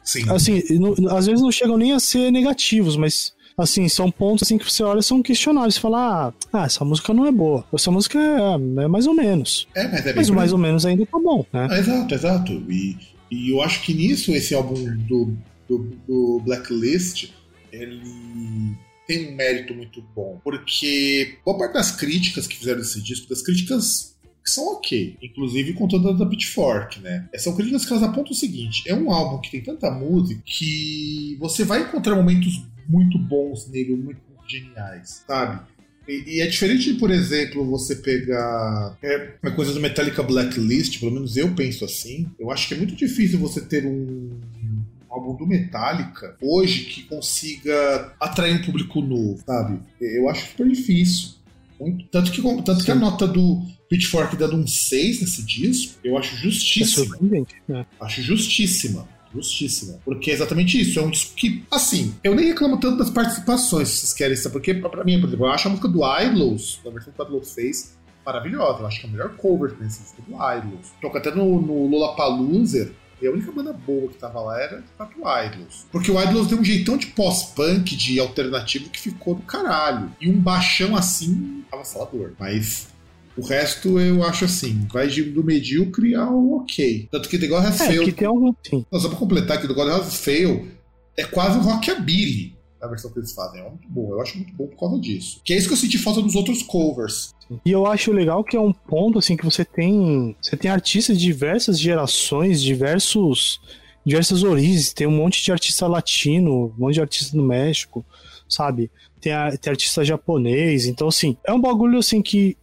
Sim. assim, não- às vezes não chegam nem a ser negativos, mas assim, são pontos assim que você olha são questionáveis. Você fala, ah, ah, essa música não é boa. Essa música é, é mais ou menos. é, mas é bem Mas mais ou menos ainda tá bom, né? Ah, exato, exato. E, e eu acho que nisso esse álbum do, do, do Blacklist ele tem um mérito muito bom. Porque boa parte das críticas que fizeram esse disco, das críticas que são ok, inclusive contando a da Pitchfork, né? São críticas que elas apontam o seguinte: é um álbum que tem tanta música que você vai encontrar momentos muito bons nele, muito, geniais, sabe? E, e é diferente de, por exemplo, você pegar é, uma coisa do Metallica Blacklist, pelo menos eu penso assim. Eu acho que é muito difícil você ter um, um álbum do Metallica hoje que consiga atrair um público novo, sabe? Eu acho super difícil. Muito- tanto que, tanto que a nota do Pitchfork dando um 6 nesse disco, eu acho É justíssima. surpreendente, né? Acho justíssima. Justíssima. Porque é exatamente isso. É um disco que, assim, eu nem reclamo tanto das participações, se vocês querem isso. Porque, pra mim, por exemplo, eu acho a música do Idlos, da versão que o Idlos fez, maravilhosa. Eu acho que é a melhor cover nesse disco do Idlos. Toca até no, no Lollapalooza. E a única banda boa que tava lá era de fato, o Idlos. Porque o Idlos deu um jeitão de pós-punk, de alternativo, que ficou do caralho. E um baixão assim, avassalador. Mas o resto eu acho assim, vai do medíocre ao ok. Tanto que The God Has É, Failed que tem algum. Sim. não, só pra completar que o God Has Fail é quase um rockabilly. a versão que eles fazem. É muito bom, eu acho muito bom por causa disso. Que é isso que eu senti falta nos outros covers. E eu acho legal que é um ponto assim que você tem, você tem artistas de diversas gerações, diversos diversas origens, tem um monte de artista latino, um monte de artista do México, sabe? Tem, a, tem artista japonês, então assim, é um bagulho assim que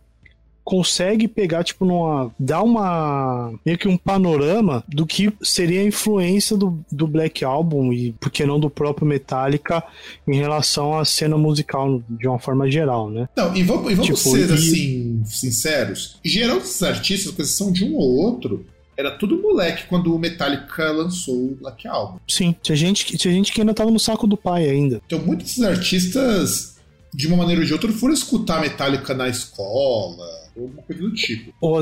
consegue pegar, tipo, numa. dar uma. meio que um panorama do que seria a influência do, do Black Album e, por que não, do próprio Metallica em relação à cena musical de uma forma geral, né? Não, e vamos, e vamos tipo, ser, e... assim, sinceros. Geral desses artistas, com exceção de um ou outro, era tudo moleque quando o Metallica lançou o Black Album. Sim, tinha gente, tinha gente que ainda tava no saco do pai ainda. Então, muitos desses artistas, de uma maneira ou de outra, foram escutar Metallica na escola ou alguma coisa do tipo. Ou,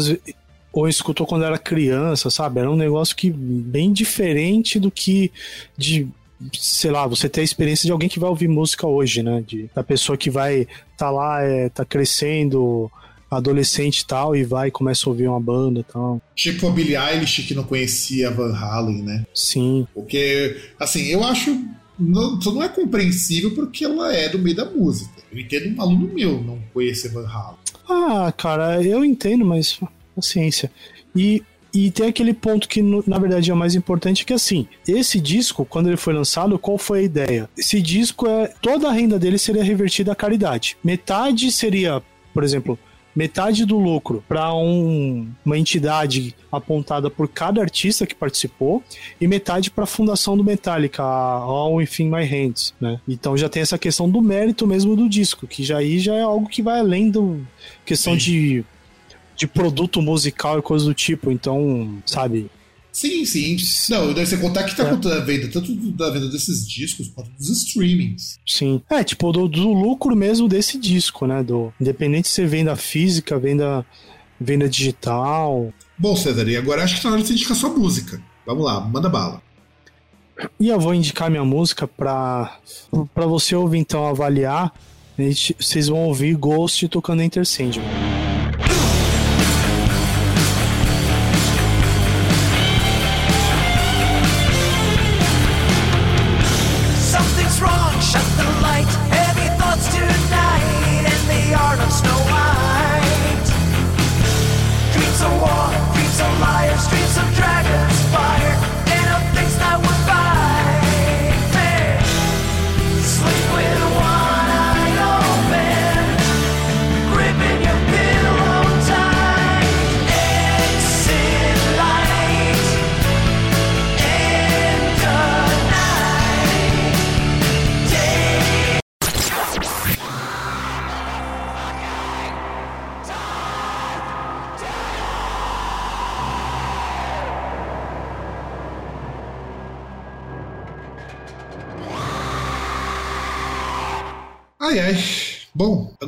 ou escutou quando era criança, sabe? Era um negócio que bem diferente do que de sei lá, você ter a experiência de alguém que vai ouvir música hoje, né? De, da pessoa que vai tá lá, é, tá crescendo, adolescente e tal, e vai e começa a ouvir uma banda e tal. Tipo a Billie Eilish que não conhecia Van Halen, né? Sim. Porque, assim, eu acho. Não, isso não é compreensível porque ela é do meio da música. Eu entendo um aluno meu não conhecer Van Halen. Ah, cara, eu entendo, mas paciência. E, e tem aquele ponto que, na verdade, é o mais importante, que assim, esse disco, quando ele foi lançado, qual foi a ideia? Esse disco é. Toda a renda dele seria revertida à caridade. Metade seria, por exemplo, metade do lucro para um, uma entidade apontada por cada artista que participou e metade para a fundação do Metallica, a All Within My Hands, né? Então já tem essa questão do mérito mesmo do disco, que já aí já é algo que vai além do questão de de produto musical e coisa do tipo, então, sabe, Sim, sim. Não, deve ser contar que tá é. contando a venda, tanto da venda desses discos quanto dos streamings. Sim. É, tipo, do, do lucro mesmo desse disco, né? Do, independente se venda física, venda, venda digital. Bom, César, e agora acho que tá na hora de você indicar sua música. Vamos lá, manda bala. E eu vou indicar minha música pra, pra você ouvir, então, avaliar. Vocês vão ouvir Ghost tocando Enter Sandman.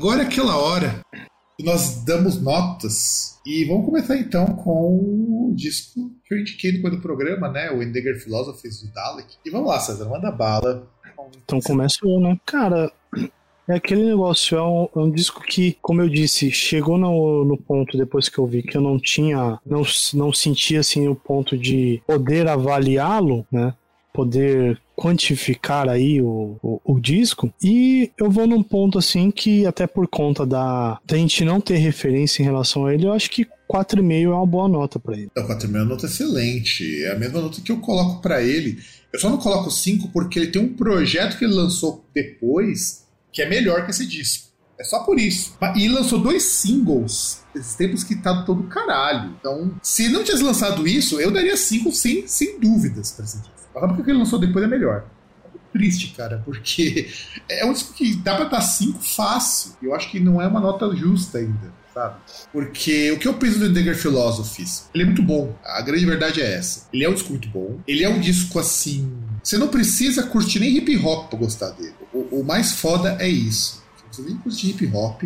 Agora é aquela hora que nós damos notas. E vamos começar então com o disco que eu indiquei no do programa, né? O Endegar Philosophies do Dalek. E vamos lá, César, manda bala. Então começa eu, né? Cara, é aquele negócio, é um, é um, disco que, como eu disse, chegou no, no ponto depois que eu vi que eu não tinha, não, não sentia assim o ponto de poder avaliá-lo, né? Poder quantificar aí o, o, o, disco. E eu vou num ponto assim que, até por conta da, da gente não ter referência em relação a ele, eu acho que 4,5 é uma boa nota para ele. 4,5 é uma nota excelente. É a mesma nota que eu coloco para ele. Eu só não coloco 5 porque ele tem um projeto que ele lançou depois que é melhor que esse disco. É só por isso. E lançou dois singles esses tempos que tá todo caralho. Então, se não tivesse lançado isso, eu daria 5 sem, sem dúvidas pra esse. Mas porque ele lançou depois é melhor. Triste, cara, porque [LAUGHS] é um disco que dá pra dar 5 fácil. Eu acho que não é uma nota justa ainda, sabe? Porque o que eu penso do Endegar Philosophies? Ele é muito bom. A grande verdade é essa. Ele é um disco muito bom. Ele é um disco assim. Você não precisa curtir nem hip hop pra gostar dele. O, o mais foda é isso. Você nem curtir hip hop.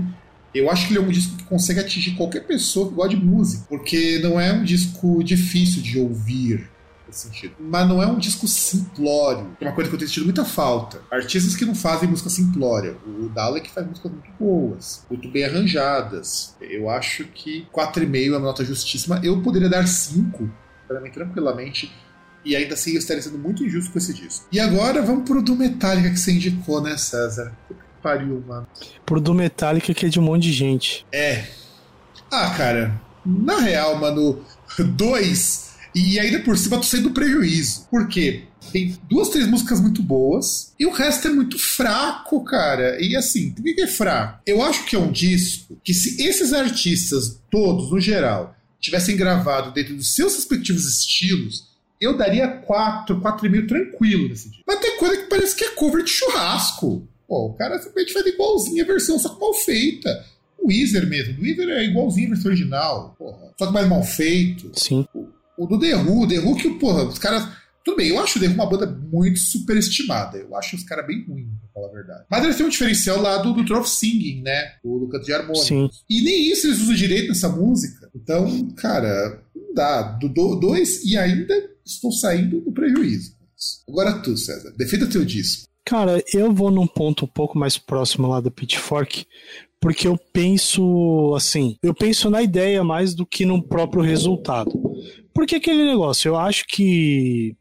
Eu acho que ele é um disco que consegue atingir qualquer pessoa que gosta de música, porque não é um disco difícil de ouvir nesse sentido. Mas não é um disco simplório, é uma coisa que eu tenho sentido muita falta. Artistas que não fazem música simplória. O Dalek faz músicas muito boas, muito bem arranjadas. Eu acho que 4,5 é uma nota justíssima. Eu poderia dar 5, para mim, tranquilamente. E ainda assim eu estaria sendo muito injusto com esse disco. E agora vamos pro do Metallica que você indicou, né, César? Pariu, mano. Pro do Metallica que é de um monte de gente. É. Ah, cara, na real, mano, [LAUGHS] dois. E ainda por cima tô sendo prejuízo. Por quê? Tem duas, três músicas muito boas e o resto é muito fraco, cara. E assim, por que é fraco? Eu acho que é um disco que, se esses artistas todos, no geral, tivessem gravado dentro dos seus respectivos estilos, eu daria 4, 4,5 tranquilo nesse disco. Mas tem coisa que parece que é cover de churrasco. Pô, o cara simplesmente faz igualzinho a versão, só que mal feita. O Weezer mesmo. O Weezer é igualzinho a versão original. Porra. Só que mais mal feito. Sim. O, o do The Who, The Who que, porra, os caras tudo bem, eu acho o The Who uma banda muito superestimada. Eu acho os caras bem ruins, pra falar a verdade. Mas eles têm um diferencial lá do, do Trophy Singing, né? O do canto de harmônia. Sim. E nem isso eles usam direito nessa música. Então, cara, não dá. Do, do, dois e ainda estou saindo do prejuízo. Agora tu, César, defenda teu disco. Cara, eu vou num ponto um pouco mais próximo lá do Pitchfork, porque eu penso assim, eu penso na ideia mais do que no próprio resultado. Porque aquele negócio, eu acho que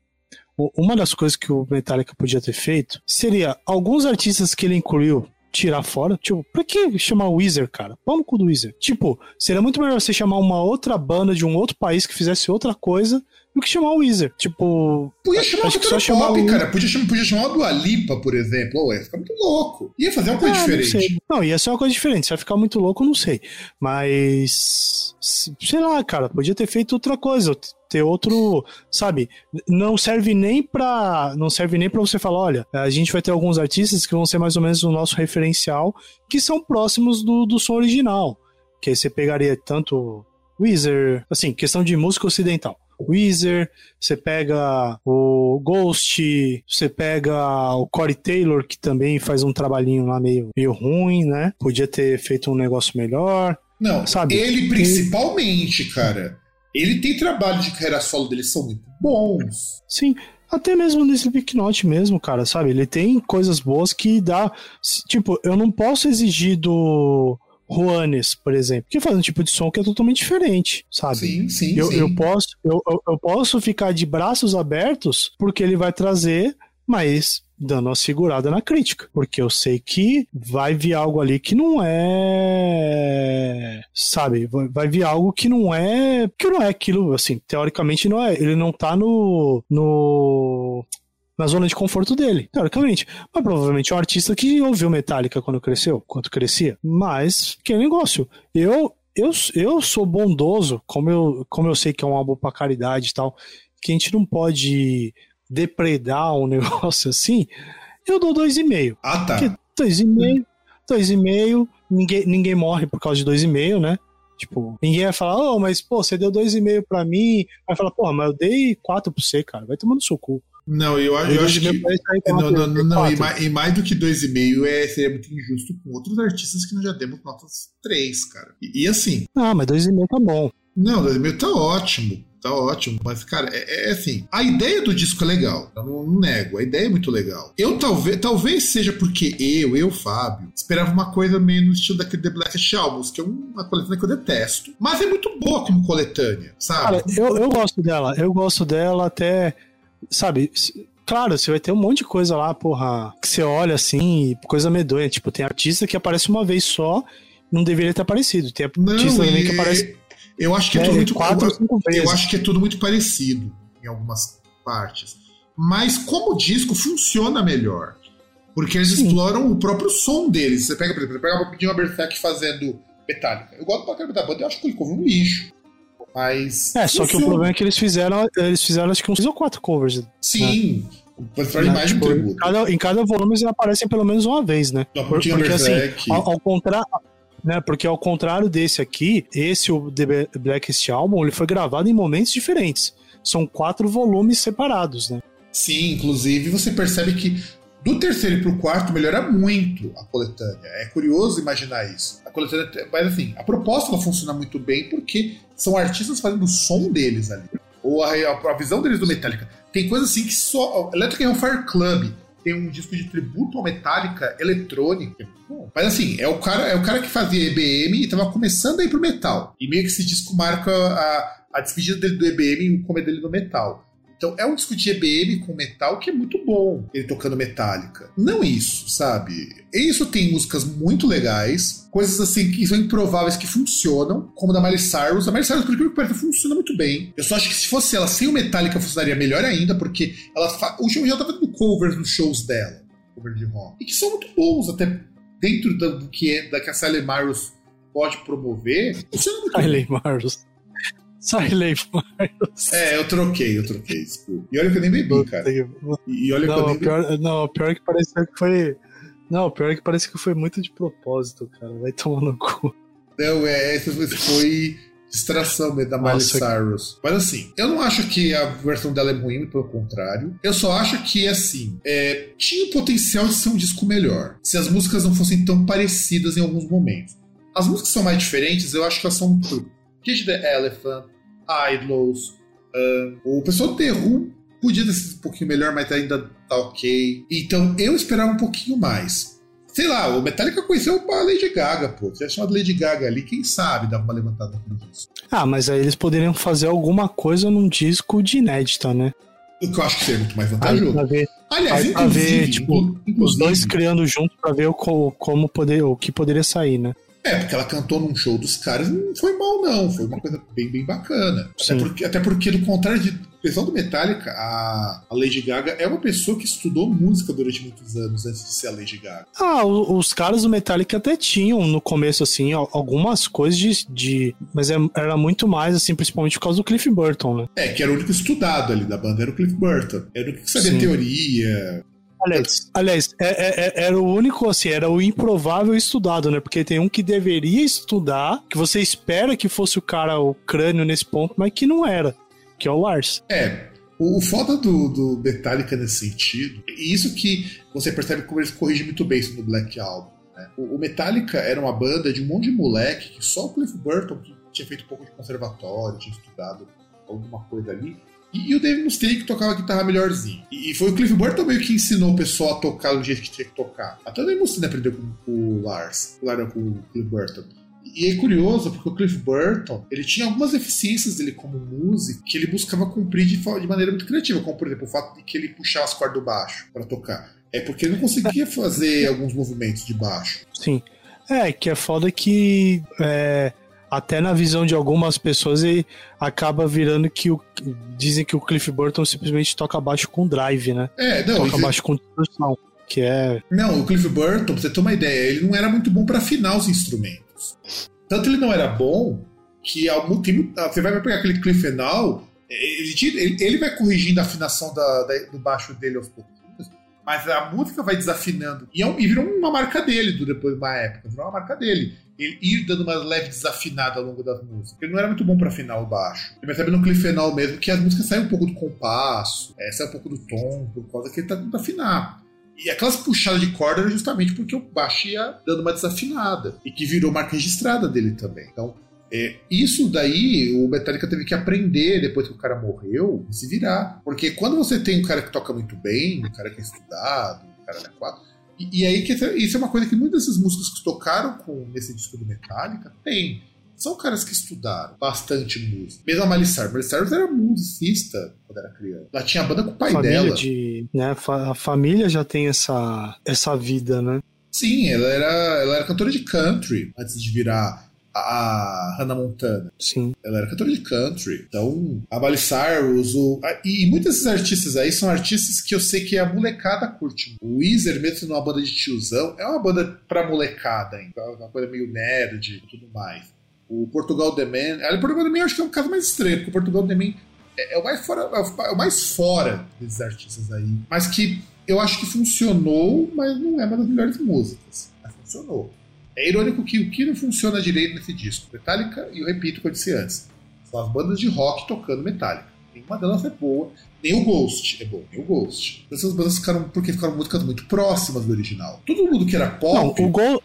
uma das coisas que o Metallica podia ter feito seria alguns artistas que ele incluiu tirar fora. Tipo, pra que chamar o Weezer, cara? Vamos com o Weezer. Tipo, seria muito melhor você chamar uma outra banda de um outro país que fizesse outra coisa do que chamar o Weezer. Tipo. Podia chamar o só chamar pop, o... cara. Podia chamar, podia chamar o Alipa, por exemplo. Oh, ia ficar muito louco. Ia fazer uma coisa ah, diferente. Não, não, ia ser uma coisa diferente. Se ia ficar muito louco, não sei. Mas. Sei lá, cara. Podia ter feito outra coisa ter outro, sabe? Não serve nem para não serve nem para você falar, olha, a gente vai ter alguns artistas que vão ser mais ou menos o nosso referencial, que são próximos do, do som original, que aí você pegaria tanto Weezer, assim, questão de música ocidental. Weezer, você pega o Ghost, você pega o Corey Taylor, que também faz um trabalhinho lá meio, meio ruim, né? Podia ter feito um negócio melhor. Não, sabe? Ele principalmente, cara. Ele tem trabalho de carreira solo dele, são muito bons. Sim, até mesmo nesse Slipknot mesmo, cara, sabe? Ele tem coisas boas que dá. Tipo, eu não posso exigir do Juanes, por exemplo, que faz um tipo de som que é totalmente diferente, sabe? Sim, sim. Eu, sim. eu posso, eu, eu posso ficar de braços abertos porque ele vai trazer mas dando uma segurada na crítica, porque eu sei que vai vir algo ali que não é, sabe, vai vir algo que não é, que não é aquilo, assim, teoricamente não é, ele não tá no no na zona de conforto dele, teoricamente. Mas provavelmente é um artista que ouviu Metallica quando cresceu, quando crescia. Mas, que negócio. Eu, eu, eu sou bondoso, como eu, como eu sei que é um álbum pra caridade e tal, que a gente não pode depredar um [LAUGHS] negócio assim, eu dou 2,5. Ah, tá. 2,5, 2,5, ninguém, ninguém morre por causa de 2,5, né? Tipo, ninguém vai falar, oh, mas pô, você deu 2,5 pra mim. Vai falar, porra, mas eu dei 4 pra você, cara. Vai tomando seu cu. Não, eu, eu, eu acho que. Não, não, não, não e, mais, e, mais, do que 2,5 é, seria muito injusto com outros artistas que nós já demos notas 3, cara. E, e assim. Ah, mas 2,5 tá bom. Não, 2,5 tá ótimo tá ótimo, mas, cara, é, é, assim, a ideia do disco é legal, eu não, não, nego, a ideia é muito legal. Eu talvez, talvez seja porque eu, eu, Fábio, esperava uma coisa meio no estilo daquele The Black Albums, que é uma coletânea que eu detesto, mas é muito boa como coletânea, sabe? Cara, eu, eu gosto dela, eu gosto dela até, sabe, Claro, você vai ter um monte de coisa lá, porra, que você olha assim, coisa medonha. Tipo, tem artista que aparece uma vez só, não deveria ter aparecido. Tem artista não, também que aparece eu acho que é, é tudo muito quatro, cinco vezes. Eu acho que é tudo muito parecido em algumas partes. Mas como disco funciona melhor. Porque eles Sim. exploram o próprio som deles. Você pega, por exemplo, pega um uma Berserk fazendo Metallica. Eu gosto pra caramba da banda, eu acho que ele um lixo. Mas. É, só que o problema é que eles fizeram. Eles fizeram acho que uns ou quatro covers. Sim. Né? Pra mais tipo, Em cada, em cada volume eles aparecem pelo menos uma vez, né? Porque, porque assim, ao, ao contrário né? Porque ao contrário desse aqui, esse o The Blackest Album, ele foi gravado em momentos diferentes. São quatro volumes separados, né? Sim, inclusive você percebe que do terceiro para o quarto melhora muito a coletânea. É curioso imaginar isso. A coletânea, mas assim, a proposta ela funciona muito bem porque são artistas fazendo o som deles ali. Ou a, a visão deles do Metallica. Tem coisa assim que só. Electric Fire Club tem um disco de tributo ao Metallica eletrônica. Mas assim, é o cara, é o cara que fazia EBM e tava começando a ir pro metal. E meio que esse disco marca a, a despedida dele do EBM e o começo dele no metal. Então é um disco de EBM com metal que é muito bom, ele tocando Metallica. Não isso, sabe? Isso tem músicas muito legais, coisas assim que são improváveis que funcionam, como da Miley Cyrus. A Miley Cyrus, por incrível que pareça, funciona muito bem. Eu só acho que se fosse ela sem o Metallica funcionaria melhor ainda, porque ela fa... o show já tá fazendo covers nos shows dela, cover de rock, e que são muito bons, até dentro do que é da que a Sally Myers pode promover. Funciona muito Sally Myers. Siley Myers. É, eu troquei, eu troquei, desculpa. E olha que eu nem bebi, cara. E, olha não, que eu nem pior, bebi. Não, pior que parece que foi. Não, pior que parece que foi muito de propósito, cara. Vai tomar no cu. Não, é, esse foi distração da Miley Nossa, Cyrus. Mas assim, eu não acho que a versão dela é ruim, pelo contrário. Eu só acho que, assim, é, tinha o potencial de ser um disco melhor. Se as músicas não fossem tão parecidas em alguns momentos. As músicas são mais diferentes, eu acho que elas são tudo. Kid the Elephant, Idlos. Uh, o pessoal do The Who podia ter sido um pouquinho melhor, mas ainda tá ok. Então eu esperava um pouquinho mais. Sei lá, o Metallica conheceu a Lady Gaga, pô. Se chamado Lady Gaga ali, quem sabe dava uma levantada no disco. Ah, mas aí eles poderiam fazer alguma coisa num disco de inédita, né? O que eu acho que seria muito mais vantajoso. Pra ver, Aliás, pra ver, tipo, os dois criando junto pra ver o, como poder, o que poderia sair, né? É, porque ela cantou num show dos caras, não foi mal, não. Foi uma coisa bem, bem bacana. Até porque, até porque, do contrário de pessoal do Metallica, a, a, Lady Gaga é uma pessoa que estudou música durante muitos anos antes de ser a Lady Gaga. Ah, os caras do Metallica até tinham no começo, assim, algumas coisas de. de mas é, era muito mais, assim, principalmente por causa do Cliff Burton, né? É, que era o único estudado ali da banda, era o Cliff Burton. Era o único que sabia Sim. teoria, Aliás, aliás é, é, é, era o único, assim, era o improvável estudado, né? Porque tem um que deveria estudar, que você espera que fosse o cara, o crânio nesse ponto, mas que não era, que é o Lars. É, o, o foda do, do Metallica nesse sentido, e isso que você percebe como eles corrigem muito bem isso no Black Album. Né? O, o, Metallica era uma banda de um monte de moleque que só o Cliff Burton, que tinha feito um pouco de conservatório, tinha estudado alguma coisa ali, e, e o Dave Mustaine que tocava guitarra melhorzinho. E, e, foi o Cliff Burton meio que ensinou o pessoal a tocar do jeito que tinha que tocar. Até o Dave Mustaine aprendeu com, o Lars, claro, com o Cliff Burton. E é curioso porque o Cliff Burton ele tinha algumas eficiências dele como músico que ele buscava cumprir de, de maneira muito criativa, como por exemplo o fato de que ele puxava as cordas do baixo para tocar. É porque ele não conseguia fazer [LAUGHS] alguns movimentos de baixo. Sim. É, que é foda que é, até na visão de algumas pessoas ele acaba virando que o dizem que o Cliff Burton simplesmente toca baixo com drive, né? É, não, toca baixo com distorção, que é Não, o Cliff Burton, pra você ter uma ideia, ele não era muito bom para afinar os instrumentos. Tanto ele não era bom que ao, tem, você vai pegar aquele Cliff final, ele, ele, vai corrigindo a afinação da, da, do baixo dele aos pouquinhos mas a música vai desafinando. E, é um, e virou uma marca dele depois de uma época, virou uma marca dele ele ir dando uma leve desafinada ao longo das músicas. Ele não era muito bom para afinar o baixo. Ele percebe no clifenol mesmo que as músicas saem um pouco do compasso, é, saem um pouco do tom, por causa que ele tá tentando afinar. E aquelas puxadas de corda era justamente porque o baixo ia dando uma desafinada. E que virou marca registrada dele também. Então, é, isso daí o Metallica teve que aprender depois que o cara morreu, se virar. Porque quando você tem um cara que toca muito bem, um cara que é estudado, um cara da quatro, e, e, aí, que isso é uma coisa que muitas dessas músicas que tocaram com, nesse disco do Metallica tem. São caras que estudaram bastante música. Mesmo a Miley Cyrus. Miley Cyrus era musicista quando era criança. Ela tinha banda com o pai família dela. De, né, a família já tem essa, essa vida, né? Sim, ela era, ela era cantora de country antes de virar a Hannah Montana. Sim. Ela era cantora de country. Então, a Miley Cyrus, o... e muitos desses artistas aí são artistas que eu sei que a molecada curte. O Weezer, mesmo sendo uma banda de tiozão, é uma banda pra molecada. É uma coisa meio nerd e tudo mais. O Portugal The Man... O Portugal The Man eu acho que é um caso mais estranho, porque o Portugal The Man é, é o mais fora, é o mais fora desses artistas aí. Mas que eu acho que funcionou, mas não é uma das melhores músicas. Mas funcionou. É irônico que o que não funciona direito nesse disco, Metallica, e eu repito o que eu disse antes, são as bandas de rock tocando Metallica. Nenhuma delas é boa, nem o Ghost é bom, nem o Ghost. Essas bandas ficaram, porque ficaram músicas muito próximas do original. Todo mundo que era pop. Não, o, Go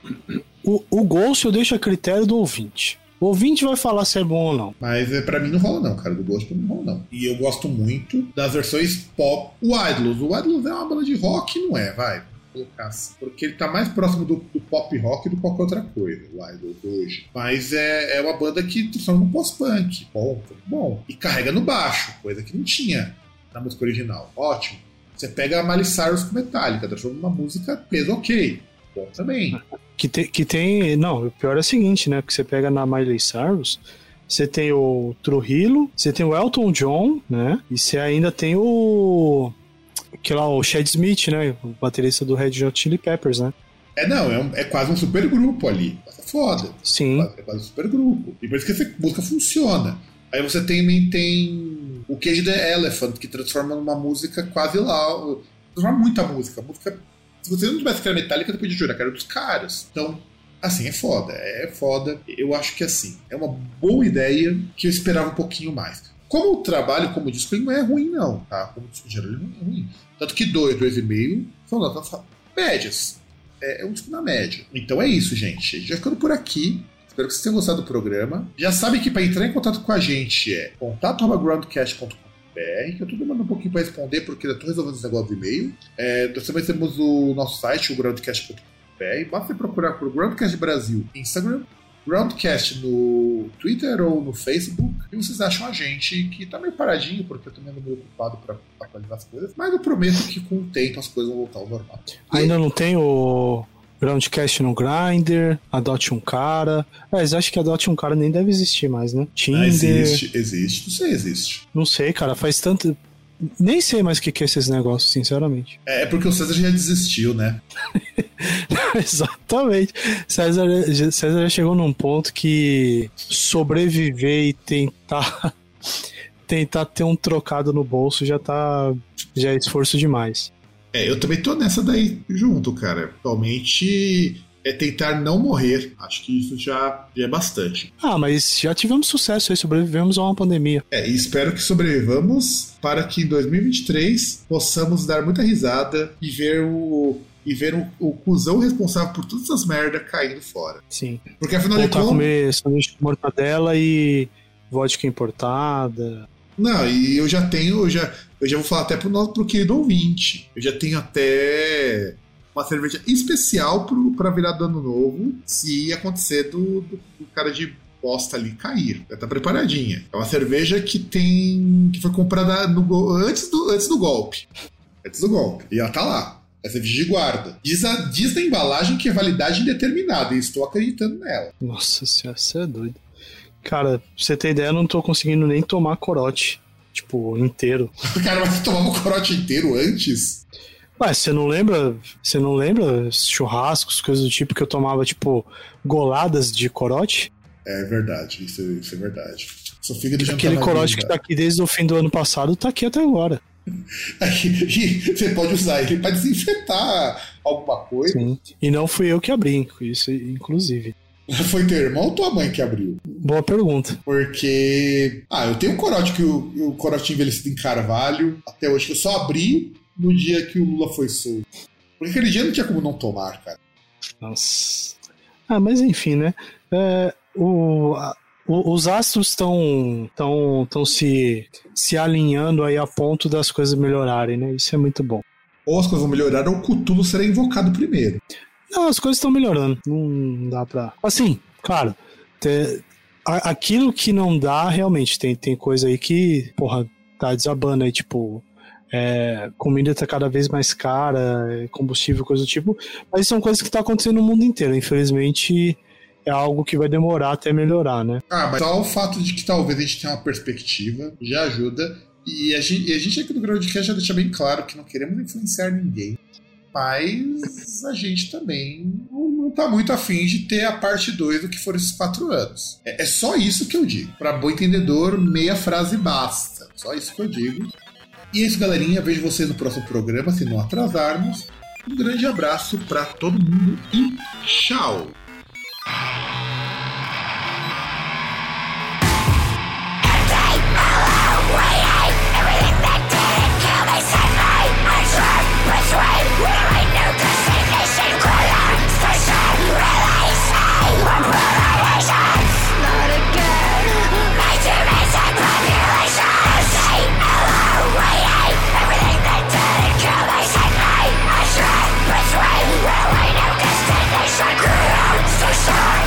o, o Ghost eu deixo a critério do ouvinte. O ouvinte vai falar se é bom ou não. Mas é, para mim não rola não, cara. Do Ghost não rola não. E eu gosto muito das versões pop. O Idlos. O Idlos é uma banda de rock, não é, vai colocar assim, porque ele tá mais próximo do, do, pop rock do que qualquer outra coisa, o Idol hoje. Mas é, é uma banda que transforma no pós-punk. Bom, bom. E carrega no baixo, coisa que não tinha na música original. Ótimo. Você pega a Miley Cyrus com Metallica, transforma numa música peso ok. Bom também. Que, te, que tem. Não, o pior é o seguinte, né? Porque você pega na Miley Cyrus, você tem o Trujillo, você tem o Elton John, né? E você ainda tem o. Que lá, o Chad Smith, né? O baterista do Red Hot Chili Peppers, né? É, não, é, um- é quase um super grupo ali. É foda. Sim. É quase um super grupo. E por isso que essa música funciona. Aí você também tem o Cage the Elephant, que transforma numa música quase lá. Transforma muita música. A música. Se você não tivesse que era metálica, você podia jurar que era dos caras. Então, assim, é foda. É foda. Eu acho que assim, é uma boa ideia que eu esperava um pouquinho mais. Como o trabalho como disco não é ruim, não, tá? Como disco geral, ele não é ruim. Tanto que dois, dois e meio são notas médias. É, é um disco na média. Então é isso, gente. Vai ficando por aqui. Espero que vocês tenham gostado do programa. Já sabe que para entrar em contato com a gente é contato.groundcast.com.br, que eu tô demorando um pouquinho para responder, porque eu tô resolvendo esse negócio do e-mail. É, também temos o nosso site, o groundcast.com.br. Basta procurar por Groundcast Brasil Instagram, Groundcast no Twitter ou no Facebook, e vocês acham a gente que tá meio paradinho, porque eu também ando meio ocupado para atualizar as coisas, mas eu prometo que com o tempo as coisas vão voltar ao normal. Ainda não tem o Groundcast no Grindr, Adote um Cara. Mas acho que Adote um Cara nem deve existir mais, né? Tinder. Ah, existe, existe, não sei, existe. Não sei, cara, faz tanto. Nem sei mais o que que é esses negócios, sinceramente. É, é porque o César já desistiu, né? [LAUGHS] [LAUGHS] Exatamente. César, César já chegou num ponto que sobreviver e tentar [LAUGHS] tentar ter um trocado no bolso já tá já é esforço demais. É, eu também tô nessa daí junto, cara. Atualmente é tentar não morrer. Acho que isso já, já é bastante. Ah, mas já tivemos sucesso aí, sobrevivemos a uma pandemia. É, e espero que sobrevivamos para que em 2023 possamos dar muita risada e ver o. E ver o, o cuzão responsável por todas essas merdas caindo fora. Sim. Porque afinal de Voltar a contas. comer sanduíche de mortadela e vodka importada. Não, e eu já tenho, eu já, eu já vou falar até pro nosso pro querido ouvinte. Eu já tenho até uma cerveja especial pro, pra virar do ano novo, se acontecer do, do, do cara de bosta ali cair. Já tá preparadinha. É uma cerveja que tem. que foi comprada no, antes, do, antes do golpe. Antes do golpe. E ela tá lá. É cerveja de guarda. Diz, a, diz na embalagem que é validade indeterminada, e estou acreditando nela. Nossa senhora, você é doido. Cara, pra você ter ideia, eu não tô conseguindo nem tomar corote. Tipo, inteiro. [LAUGHS] O cara vai tomar um corote inteiro antes? Ué, você não lembra? Você não lembra churrascos, coisas do tipo que eu tomava, tipo, goladas de corote? É verdade, isso, isso é verdade. Aquele corote que tá aqui desde o fim do ano passado tá aqui até agora. E você pode usar ele para desinfetar alguma coisa. Sim. E não fui eu que abri, isso, inclusive. Foi teu irmão ou tua mãe que abriu? Boa pergunta. Porque. Ah, eu tenho um corote que o, o corote envelhecido em carvalho até hoje, que eu só abri no dia que o Lula foi solto. Porque aquele dia não tinha como não tomar, cara. Nossa. Ah, mas enfim, né? É, o, a- o- os astros estão tão, tão se, se alinhando aí a ponto das coisas melhorarem, né? Isso é muito bom. Ou as coisas vão melhorar ou o Cutulo será invocado primeiro. Não, as coisas estão melhorando. Não dá pra. Assim, claro. te- a- aquilo que não dá, realmente, tem, tem coisa aí que, porra, tá desabando aí, tipo. é, comida tá cada vez mais cara, é, combustível, coisa do tipo. Mas são coisas que tá acontecendo no mundo inteiro. Infelizmente, é algo que vai demorar até melhorar, né? Ah, mas só o fato de que talvez a gente tenha uma perspectiva já ajuda. E a gente, e a gente aqui no Groundcast já deixa bem claro que não queremos influenciar ninguém. Mas a gente também não, não tá muito afim de ter a parte 2 do que foram esses quatro anos. É, é só isso que eu digo. Pra bom entendedor, meia frase basta. Só isso que eu digo. E é isso, galerinha. Vejo vocês no próximo programa, se não atrasarmos. Um grande abraço pra todo mundo e tchau! Thank [SIGHS] you. [SIGHS]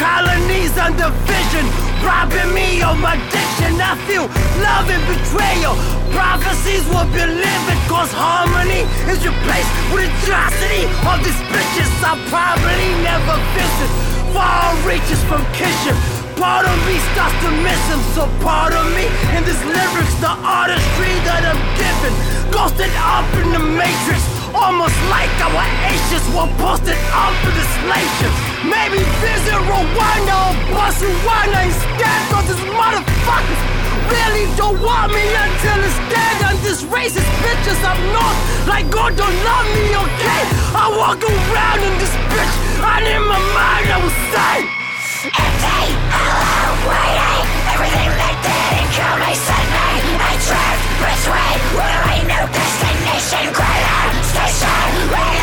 colonies and division, robbing me of my diction. I feel love and betrayal. Prophecies will be living, cause harmony is replaced with atrocity. All these bitches I'll probably never visit. Far reaches from Kishin. Part of me starts to miss him, so part of me in this lyrics, the artistry that I'm given, ghosted up in the matrix, almost like our ashes were posted up in the slave Maybe visit Rwanda or Botswana instead, cause these motherfuckers really don't want me until it's dead. And this racist bitches up north, like God don't love me, okay? I walk around in this bitch, and in my mind I was say. Empty, hello, waiting Everything that didn't kill me sent me which way I know destination? Grand station.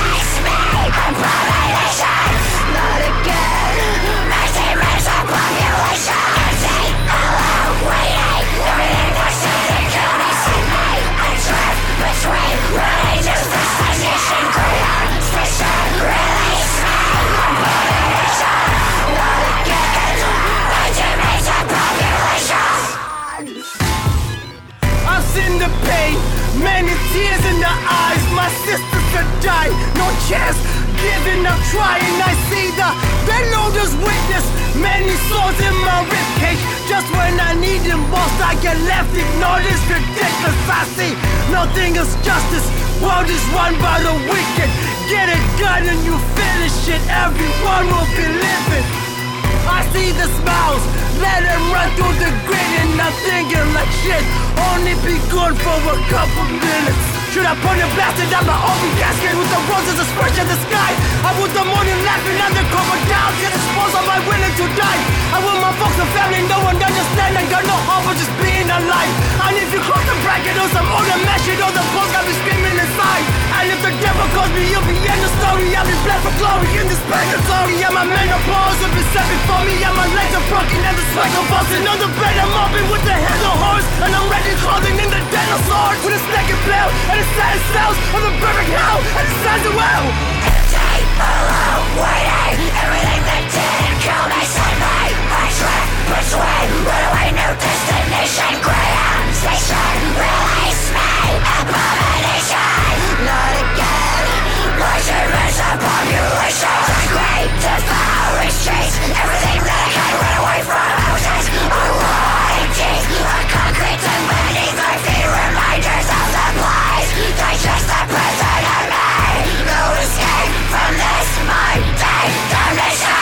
I've the pain, many tears in the eyes. My sisters have died, no chance, giving up, trying. I see the bellowers witness, many souls in my ribcage. Just when I need them most, I get left ignored. It's ridiculous. I see nothing is justice. World is run by the wicked. Get a gun and you finish it. Everyone will be living. See the smiles, let them run through the grid and I'm thinking like shit, only be good for a couple minutes. Should I point a blasted down my open casket with the roses that spread in the sky? I want the morning laughing the cover down, yet exposed am I willing to die? I want my folks and family, no one understand, I got no hope of just being alive. And if you cross the bracket or some older you know the post got me screaming inside. And if the devil calls me, you'll be in the story. I'll be blessed for glory in this purgatory. Yeah, my menopause will be set before me. Yeah, my legs are broken and the sweat convulsing on the bed. I'm mopping with the hands of horse. And I'm ready clothing in the den of swords. With a naked bell and the sad cells of the perfect hell. And it stands a well. Empty, alone, waiting. Everything that didn't kill me sent me. I drift between runaway, no destination. Greyhound station, release not again. Population streets Everything that I can run away from. Houses concrete and Reminders of the They just me. No escape from this, my day Damnation.